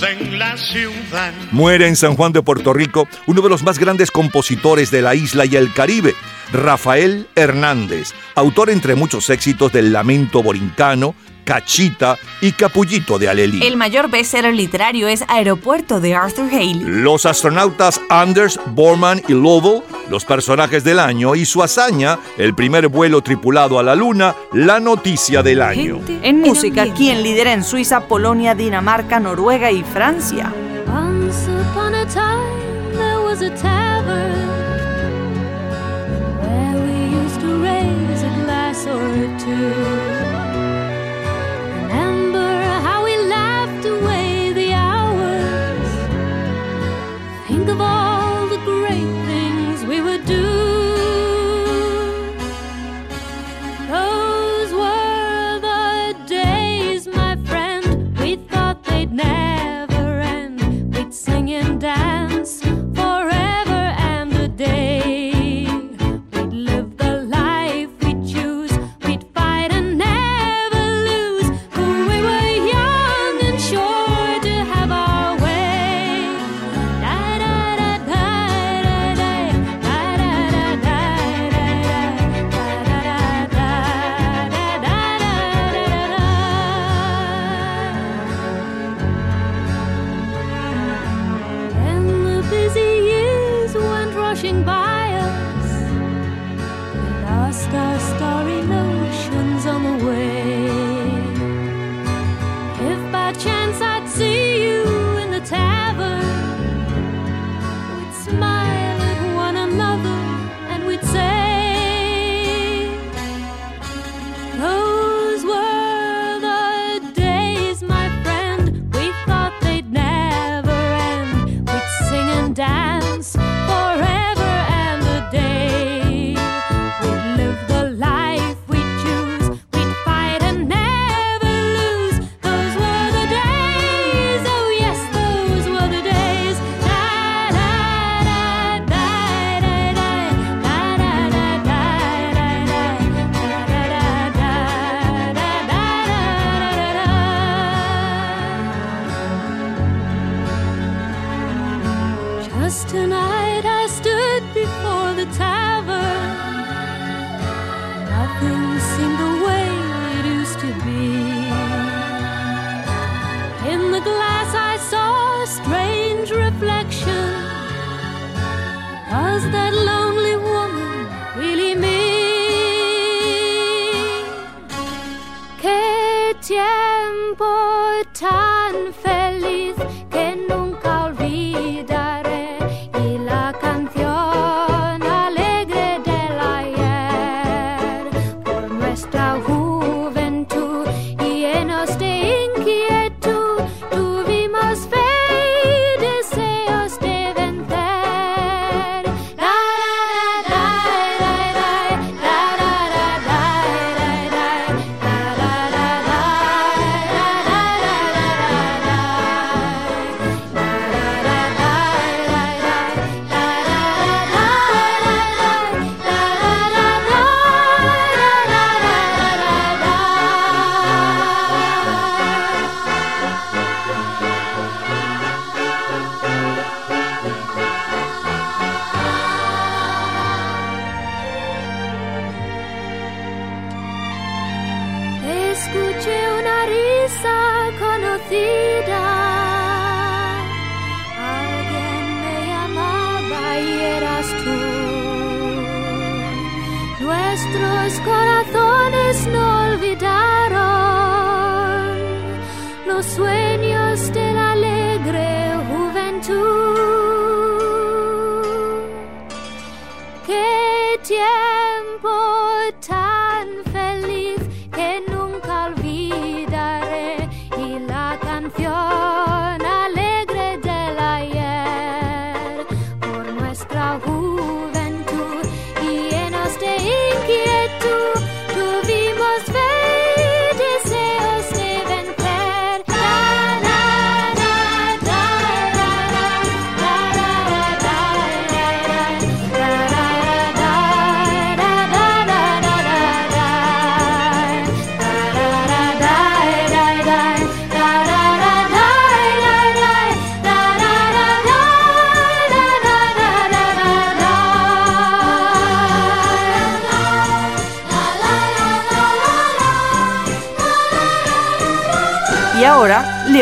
de la ciudad. Muere en San Juan de Puerto Rico uno de los más grandes compositores de la isla y el Caribe, Rafael Hernández, autor entre muchos éxitos del lamento borincano, Cachita y Capullito de Alelí. El mayor bestseller literario es Aeropuerto de Arthur Haley. Los astronautas Anders, Borman y Lovell, los personajes del año y su hazaña, el primer vuelo tripulado a la Luna, la noticia del año. En música, quien lidera en Suiza, Polonia, Dinamarca, Noruega y Francia? 天。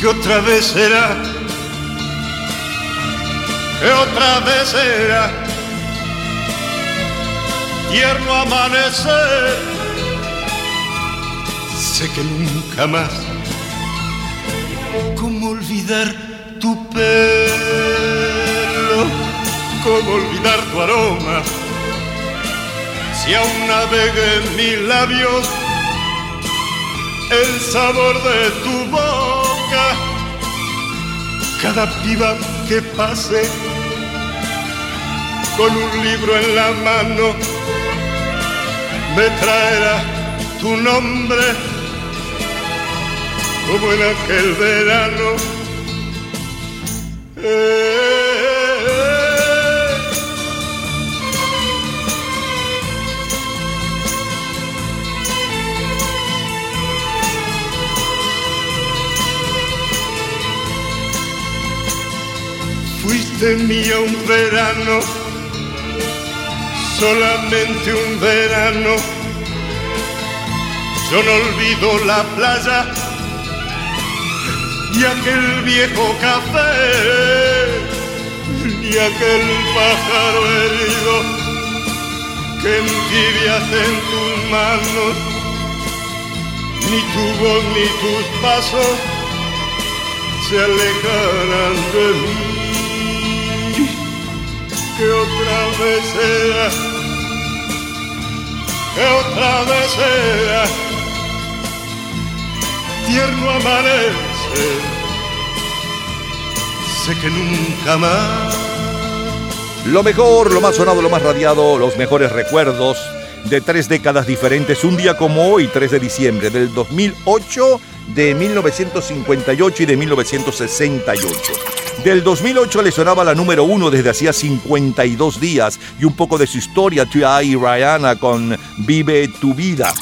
que otra vez era, que otra vez era. Tierno amanecer, sé que nunca más. ¿Cómo olvidar tu pelo? ¿Cómo olvidar tu aroma? Si aún navega en mis labios el sabor de tu boca, cada piba que pase con un libro en la mano me traerá tu nombre como en aquel verano. Eh, Fuiste mía un verano, solamente un verano. Yo no olvido la playa y aquel viejo café, ni aquel pájaro herido que entibias en tus manos, ni tu voz ni tus pasos se alejarán de mí. Que otra vez sea, que otra vez sea, tierno amanece sé que nunca más. Lo mejor, lo más sonado, lo más radiado, los mejores recuerdos de tres décadas diferentes. Un día como hoy, 3 de diciembre del 2008, de 1958 y de 1968. Del 2008 le sonaba la número uno desde hacía 52 días y un poco de su historia, T.I. y Rihanna con Vive tu vida.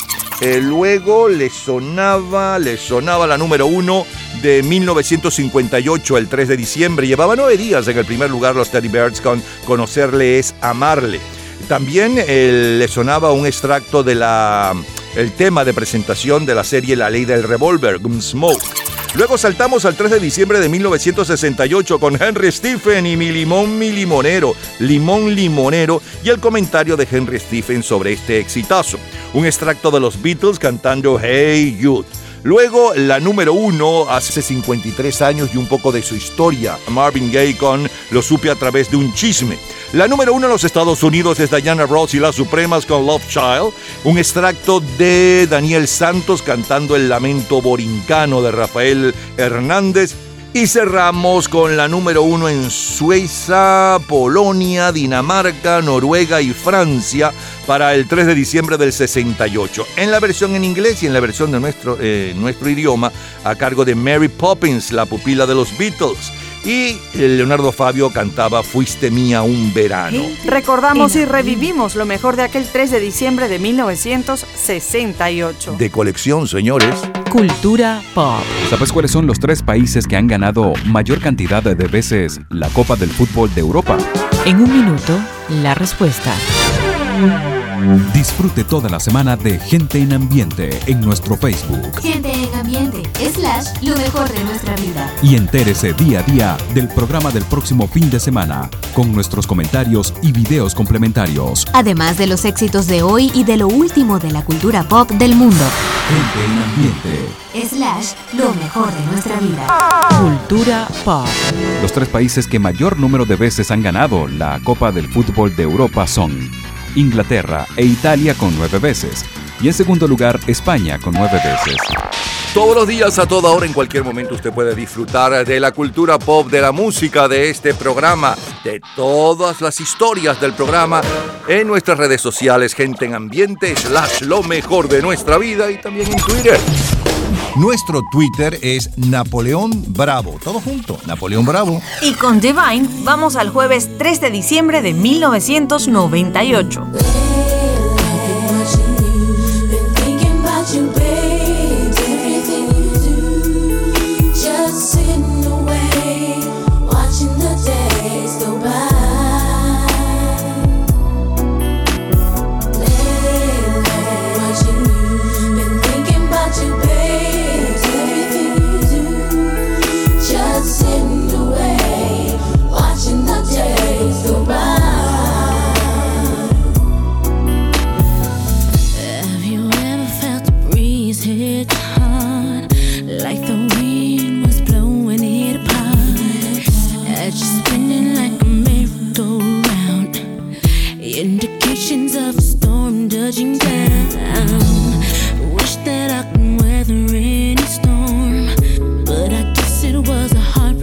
Eh, luego le sonaba, le sonaba la número uno de 1958, el 3 de diciembre. Llevaba nueve días en el primer lugar los Teddy Bears con Conocerle es amarle. También eh, le sonaba un extracto de tema de presentación de la serie La Ley del Revólver, Gunsmoke. Luego saltamos al 3 de diciembre de 1968 con Henry Stephen y mi limón, mi limonero, limón limonero y el comentario de Henry Stephen sobre este exitazo. Un extracto de los Beatles cantando Hey Youth. Luego, la número uno, hace 53 años y un poco de su historia. Marvin Gaye con Lo supe a través de un chisme. La número uno en los Estados Unidos es Diana Ross y las Supremas con Love Child. Un extracto de Daniel Santos cantando el lamento borincano de Rafael Hernández. Y cerramos con la número uno en Suiza, Polonia, Dinamarca, Noruega y Francia para el 3 de diciembre del 68. En la versión en inglés y en la versión de nuestro, eh, nuestro idioma a cargo de Mary Poppins, la pupila de los Beatles. Y Leonardo Fabio cantaba Fuiste mía un verano. Recordamos y revivimos lo mejor de aquel 3 de diciembre de 1968. De colección, señores. Cultura pop. ¿Sabes cuáles son los tres países que han ganado mayor cantidad de veces la Copa del Fútbol de Europa? En un minuto, la respuesta. Disfrute toda la semana de Gente en Ambiente en nuestro Facebook. Gente en ambiente, slash, lo mejor de nuestra vida. Y entérese día a día del programa del próximo fin de semana, con nuestros comentarios y videos complementarios. Además de los éxitos de hoy y de lo último de la cultura pop del mundo. Gente en Ambiente. Slash, lo mejor de nuestra vida. Cultura pop. Los tres países que mayor número de veces han ganado la Copa del Fútbol de Europa son Inglaterra e Italia con nueve veces. Y en segundo lugar, España con nueve veces. Todos los días, a toda hora, en cualquier momento, usted puede disfrutar de la cultura pop, de la música, de este programa, de todas las historias del programa en nuestras redes sociales, gente en ambiente, slash lo mejor de nuestra vida y también en Twitter. Nuestro Twitter es Napoleón Bravo. Todo junto, Napoleón Bravo. Y con Divine vamos al jueves 3 de diciembre de 1998.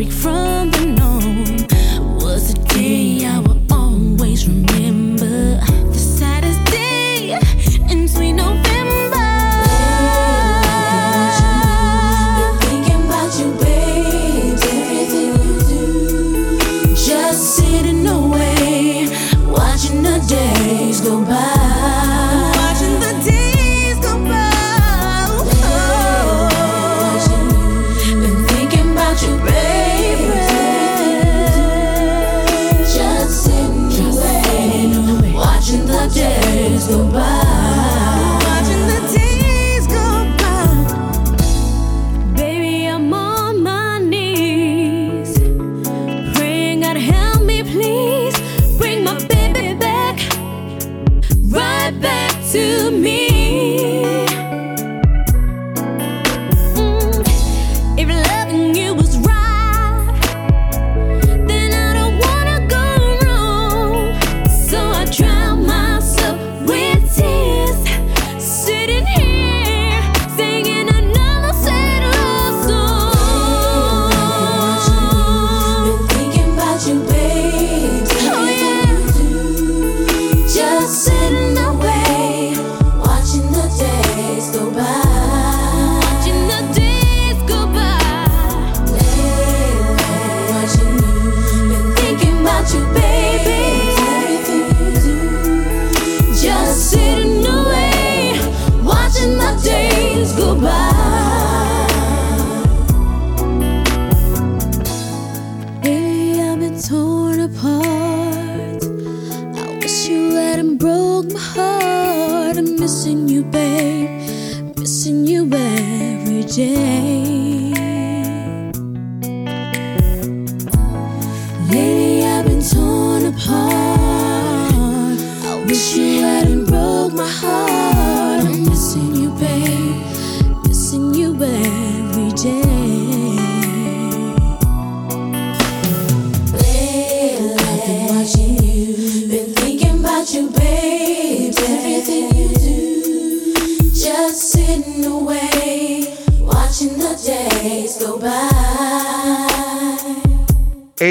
break from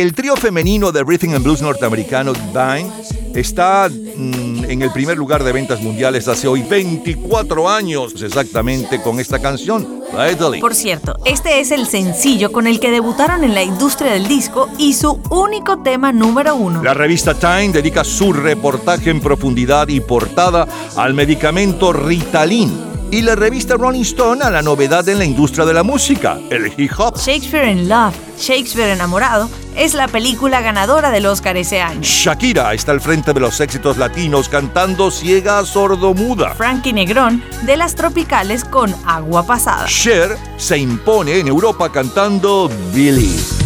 El trío femenino de Rhythm and Blues norteamericano Divine está mmm, en el primer lugar de ventas mundiales hace hoy 24 años exactamente con esta canción, Italy. Por cierto, este es el sencillo con el que debutaron en la industria del disco y su único tema número uno. La revista Time dedica su reportaje en profundidad y portada al medicamento Ritalin y la revista Rolling Stone a la novedad en la industria de la música, el hip hop. Shakespeare in Love, Shakespeare enamorado, es la película ganadora del Oscar ese año. Shakira está al frente de los éxitos latinos cantando Ciega Sordomuda. Frankie Negrón de las tropicales con Agua Pasada. Cher se impone en Europa cantando Billy.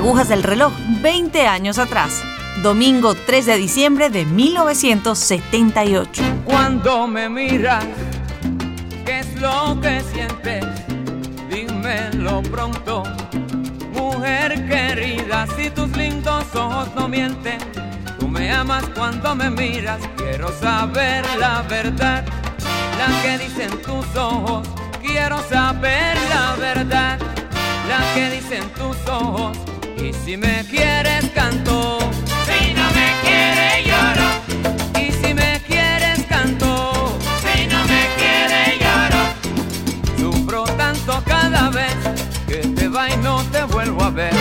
Agujas del reloj 20 años atrás. Domingo 3 de diciembre de 1978. Cuando me miras, ¿qué es lo que sientes? Dímelo pronto, mujer querida, si tus lindos ojos no mienten. Tú me amas cuando me miras, quiero saber la verdad, la que dicen tus ojos. Quiero saber la verdad, la que dicen tus ojos. Y si me quieres canto, si no me quieres lloro. Y si me quieres canto, si no me quieres lloro. Sufro tanto cada vez que te va y no te vuelvo a ver.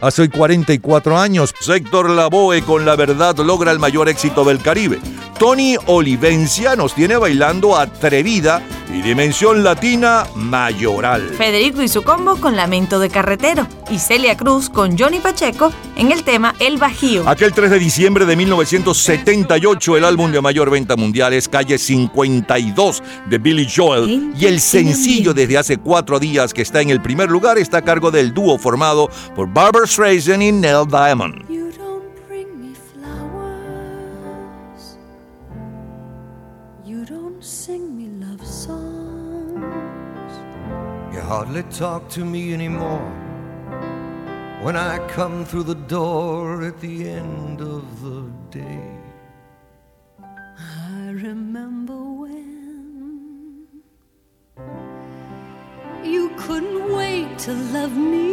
Hace 44 años, Héctor Lavoe con La Verdad logra el mayor éxito del Caribe. Tony Olivencia nos tiene bailando Atrevida y Dimensión Latina Mayoral. Federico y su combo con Lamento de Carretero. Y Celia Cruz con Johnny Pacheco en el tema El Bajío. Aquel 3 de diciembre de 1978, el álbum de mayor venta mundial es Calle 52 de Billy Joel y el sencillo desde hace cuatro días que está en el primer lugar está a cargo del dúo formado por Barbara Streisand y Neil Diamond. Hardly talk to me anymore when I come through the door at the end of the day. I remember when you couldn't wait to love me,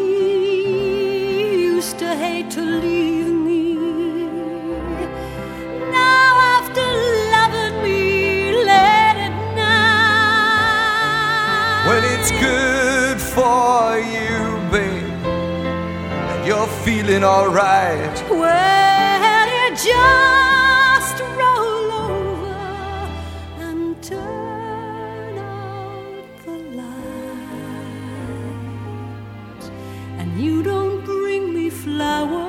used to hate to leave me. Now after for you, babe, and you're feeling alright. Well, you just roll over and turn out the light. And you don't bring me flowers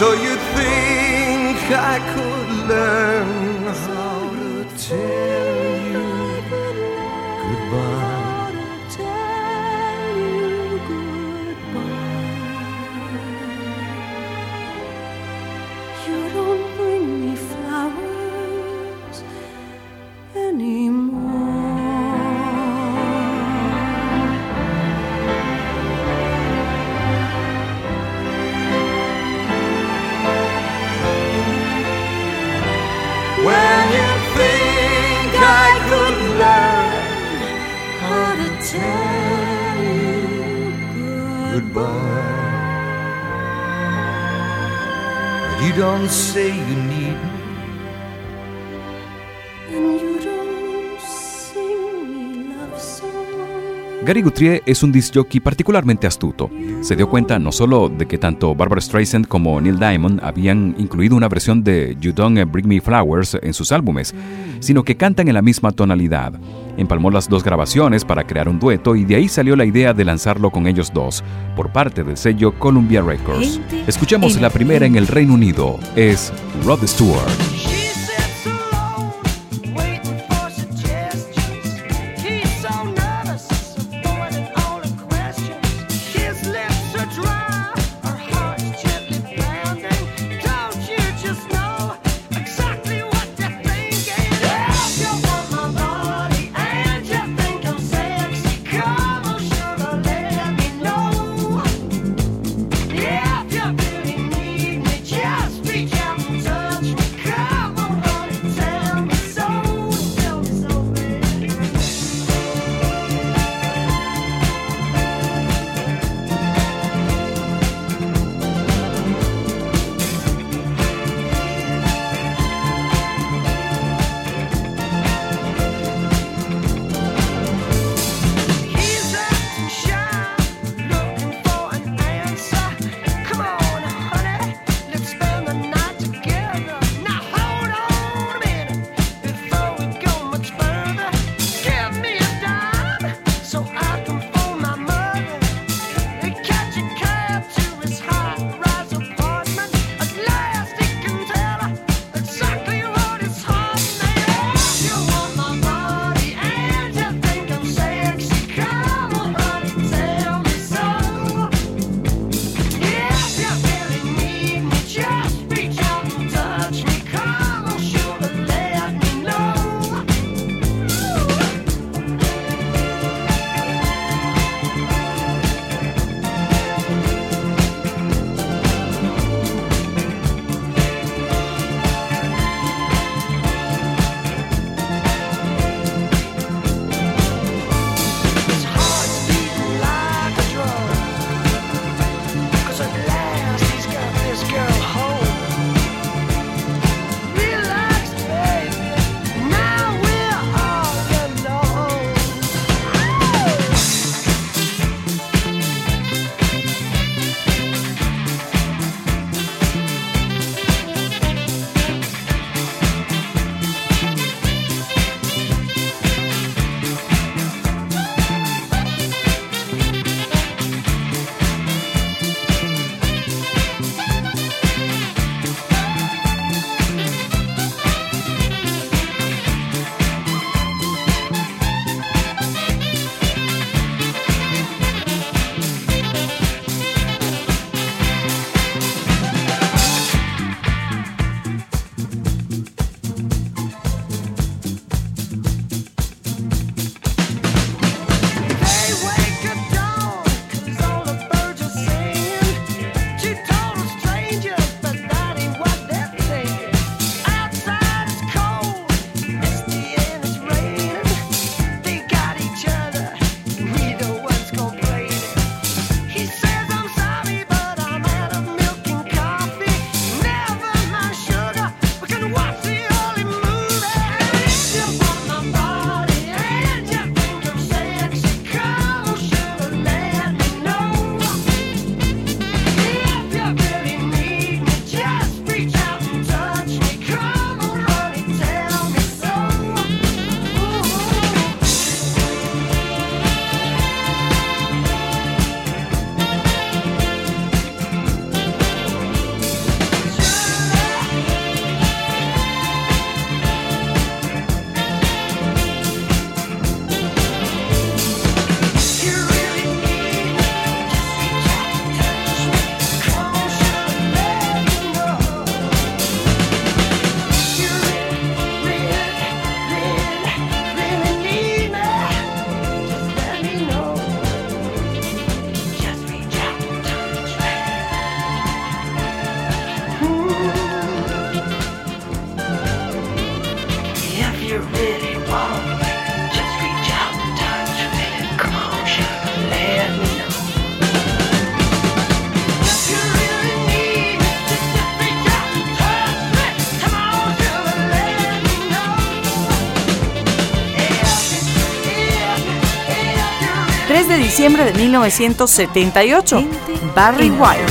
So you think I could learn don't say you need me. and you don't sing me love songs. Gary Guthrie es un disc jockey particularmente astuto. Se dio cuenta no solo de que tanto Barbara Streisand como Neil Diamond habían incluido una versión de You Don't Bring Me Flowers en sus álbumes, sino que cantan en la misma tonalidad. Empalmó las dos grabaciones para crear un dueto y de ahí salió la idea de lanzarlo con ellos dos, por parte del sello Columbia Records. Escuchemos la primera en el Reino Unido, es Rod Stewart. Diciembre de 1978, Barry White.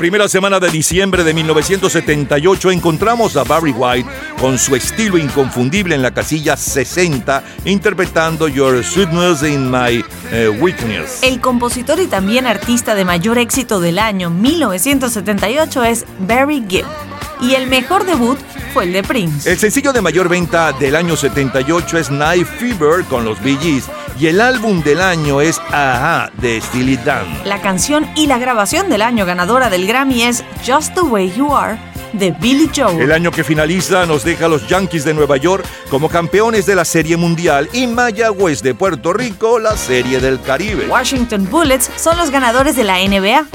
Primera semana de diciembre de 1978 encontramos a Barry White con su estilo inconfundible en la casilla 60 interpretando Your Sweetness in My eh, Weakness. El compositor y también artista de mayor éxito del año 1978 es Barry Gibb. Y el mejor debut fue el de Prince. El sencillo de mayor venta del año 78 es Night Fever con los Bee Gees y el álbum del año es Aha de Steely Dan. La canción y la grabación del año ganadora del Grammy es Just the Way You Are de Billy Joel. El año que finaliza nos deja a los Yankees de Nueva York como campeones de la Serie Mundial y Mayagüez de Puerto Rico la Serie del Caribe. Washington Bullets son los ganadores de la NBA.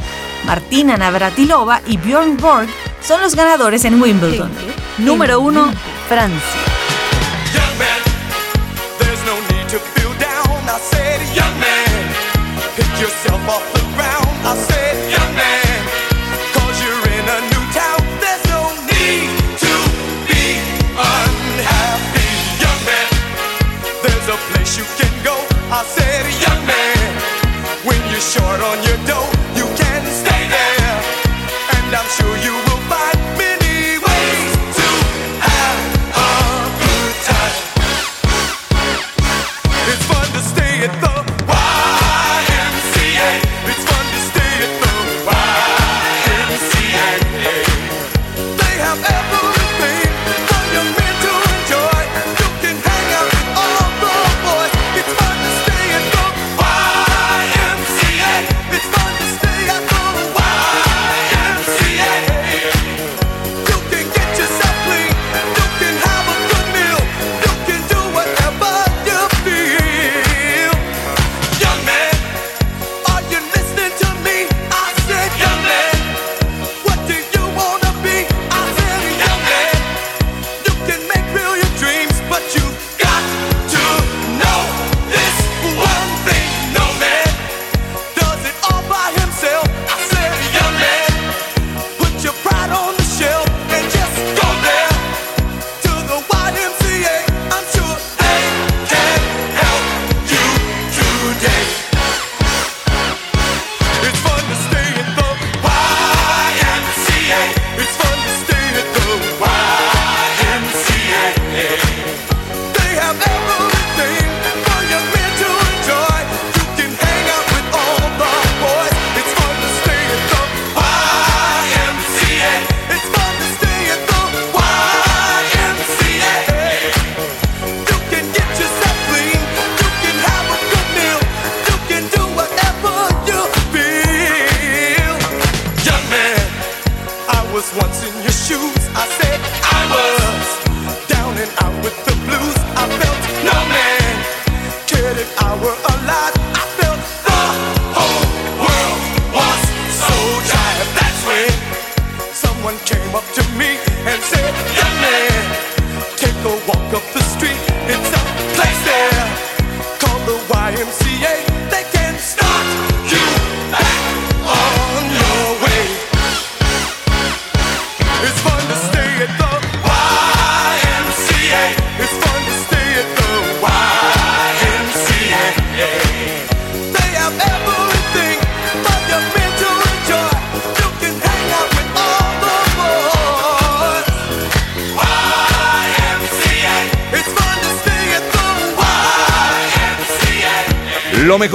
Martina Navratilova y Bjorn Borg son los ganadores en Wimbledon. Número 1, Francia.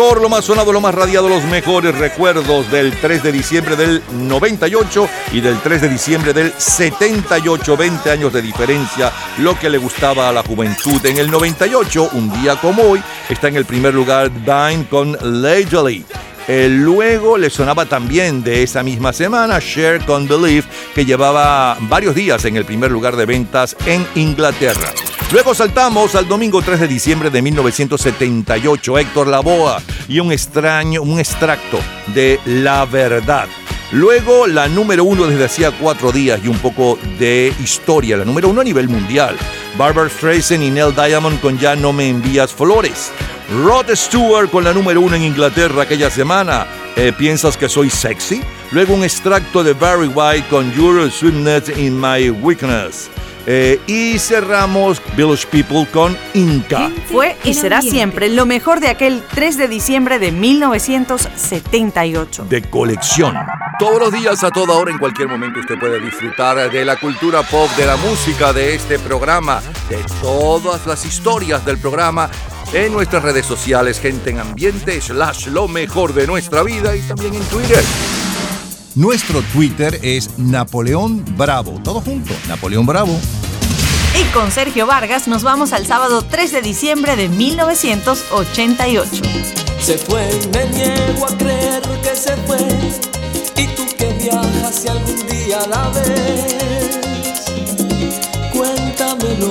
Lo más sonado, lo más radiado, los mejores recuerdos del 3 de diciembre del 98 y del 3 de diciembre del 78, 20 años de diferencia, lo que le gustaba a la juventud. En el 98, un día como hoy, está en el primer lugar Dine con Leisurely. Eh, luego le sonaba también de esa misma semana Share con Believe, que llevaba varios días en el primer lugar de ventas en Inglaterra. Luego saltamos al domingo 3 de diciembre de 1978, Héctor Lavoa y un extraño, un extracto de La Verdad. Luego la número uno desde hacía cuatro días y un poco de historia, la número uno a nivel mundial. Barbara Streisand y Neil Diamond con Ya no me envías flores. Rod Stewart con la número uno en Inglaterra aquella semana. Eh, ¿Piensas que soy sexy? Luego un extracto de Barry White con Your Sweetness in My Weakness. Eh, y cerramos Village People con Inca. Fue y será siempre lo mejor de aquel 3 de diciembre de 1978. De colección. Todos los días, a toda hora, en cualquier momento, usted puede disfrutar de la cultura pop, de la música, de este programa, de todas las historias del programa en nuestras redes sociales, gente en ambiente, slash lo mejor de nuestra vida y también en Twitter. Nuestro Twitter es Napoleón Bravo. Todo junto, Napoleón Bravo. Y con Sergio Vargas nos vamos al sábado 3 de diciembre de 1988. Se fue, me niego a creer que se fue. Y tú que viajas si algún día la ves, cuéntamelo,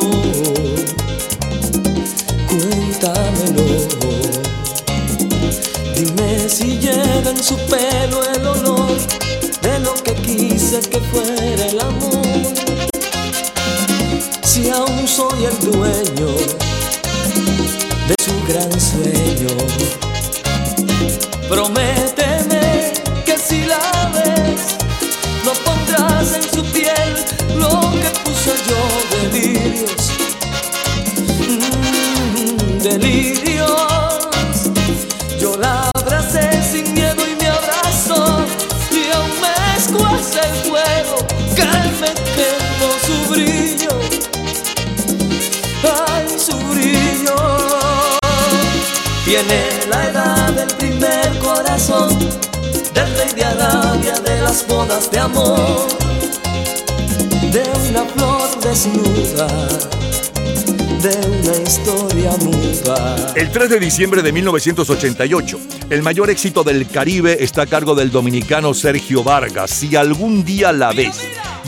cuéntamelo. Dime si lleva en su pelo el olor de lo que quise que fuera el amor. Si aún soy el dueño de su gran sueño. Prométeme que si la ves, no pondrás en su piel lo que puse yo delirios. Mm, delirios. Yo la abracé sin miedo y me abrazó. Y aún me escuece el fuego que me quemó su brillo. Tiene la edad del primer corazón, del rey de Arabia, de las bodas de amor, de una flor desnuda, de una historia muda. El 3 de diciembre de 1988, el mayor éxito del Caribe está a cargo del dominicano Sergio Vargas, Si algún día la ves.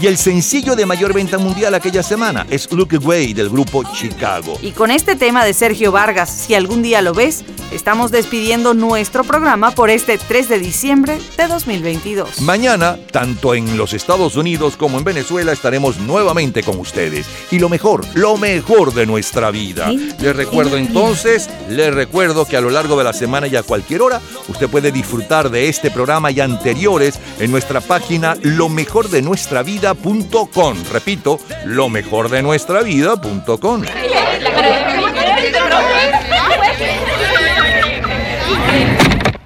Y el sencillo de mayor venta mundial aquella semana es Look Away del grupo Chicago. Y con este tema de Sergio Vargas, si algún día lo ves, estamos despidiendo nuestro programa por este 3 de diciembre de 2022. Mañana, tanto en los Estados Unidos como en Venezuela, estaremos nuevamente con ustedes. Y lo mejor, lo mejor de nuestra vida. Les recuerdo entonces, les recuerdo que a lo largo de la semana y a cualquier hora, usted puede disfrutar de este programa y anteriores en nuestra página lo mejor de nuestra vida.com. Repito, lo mejor de nuestra vida.com.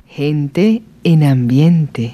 Gente en ambiente.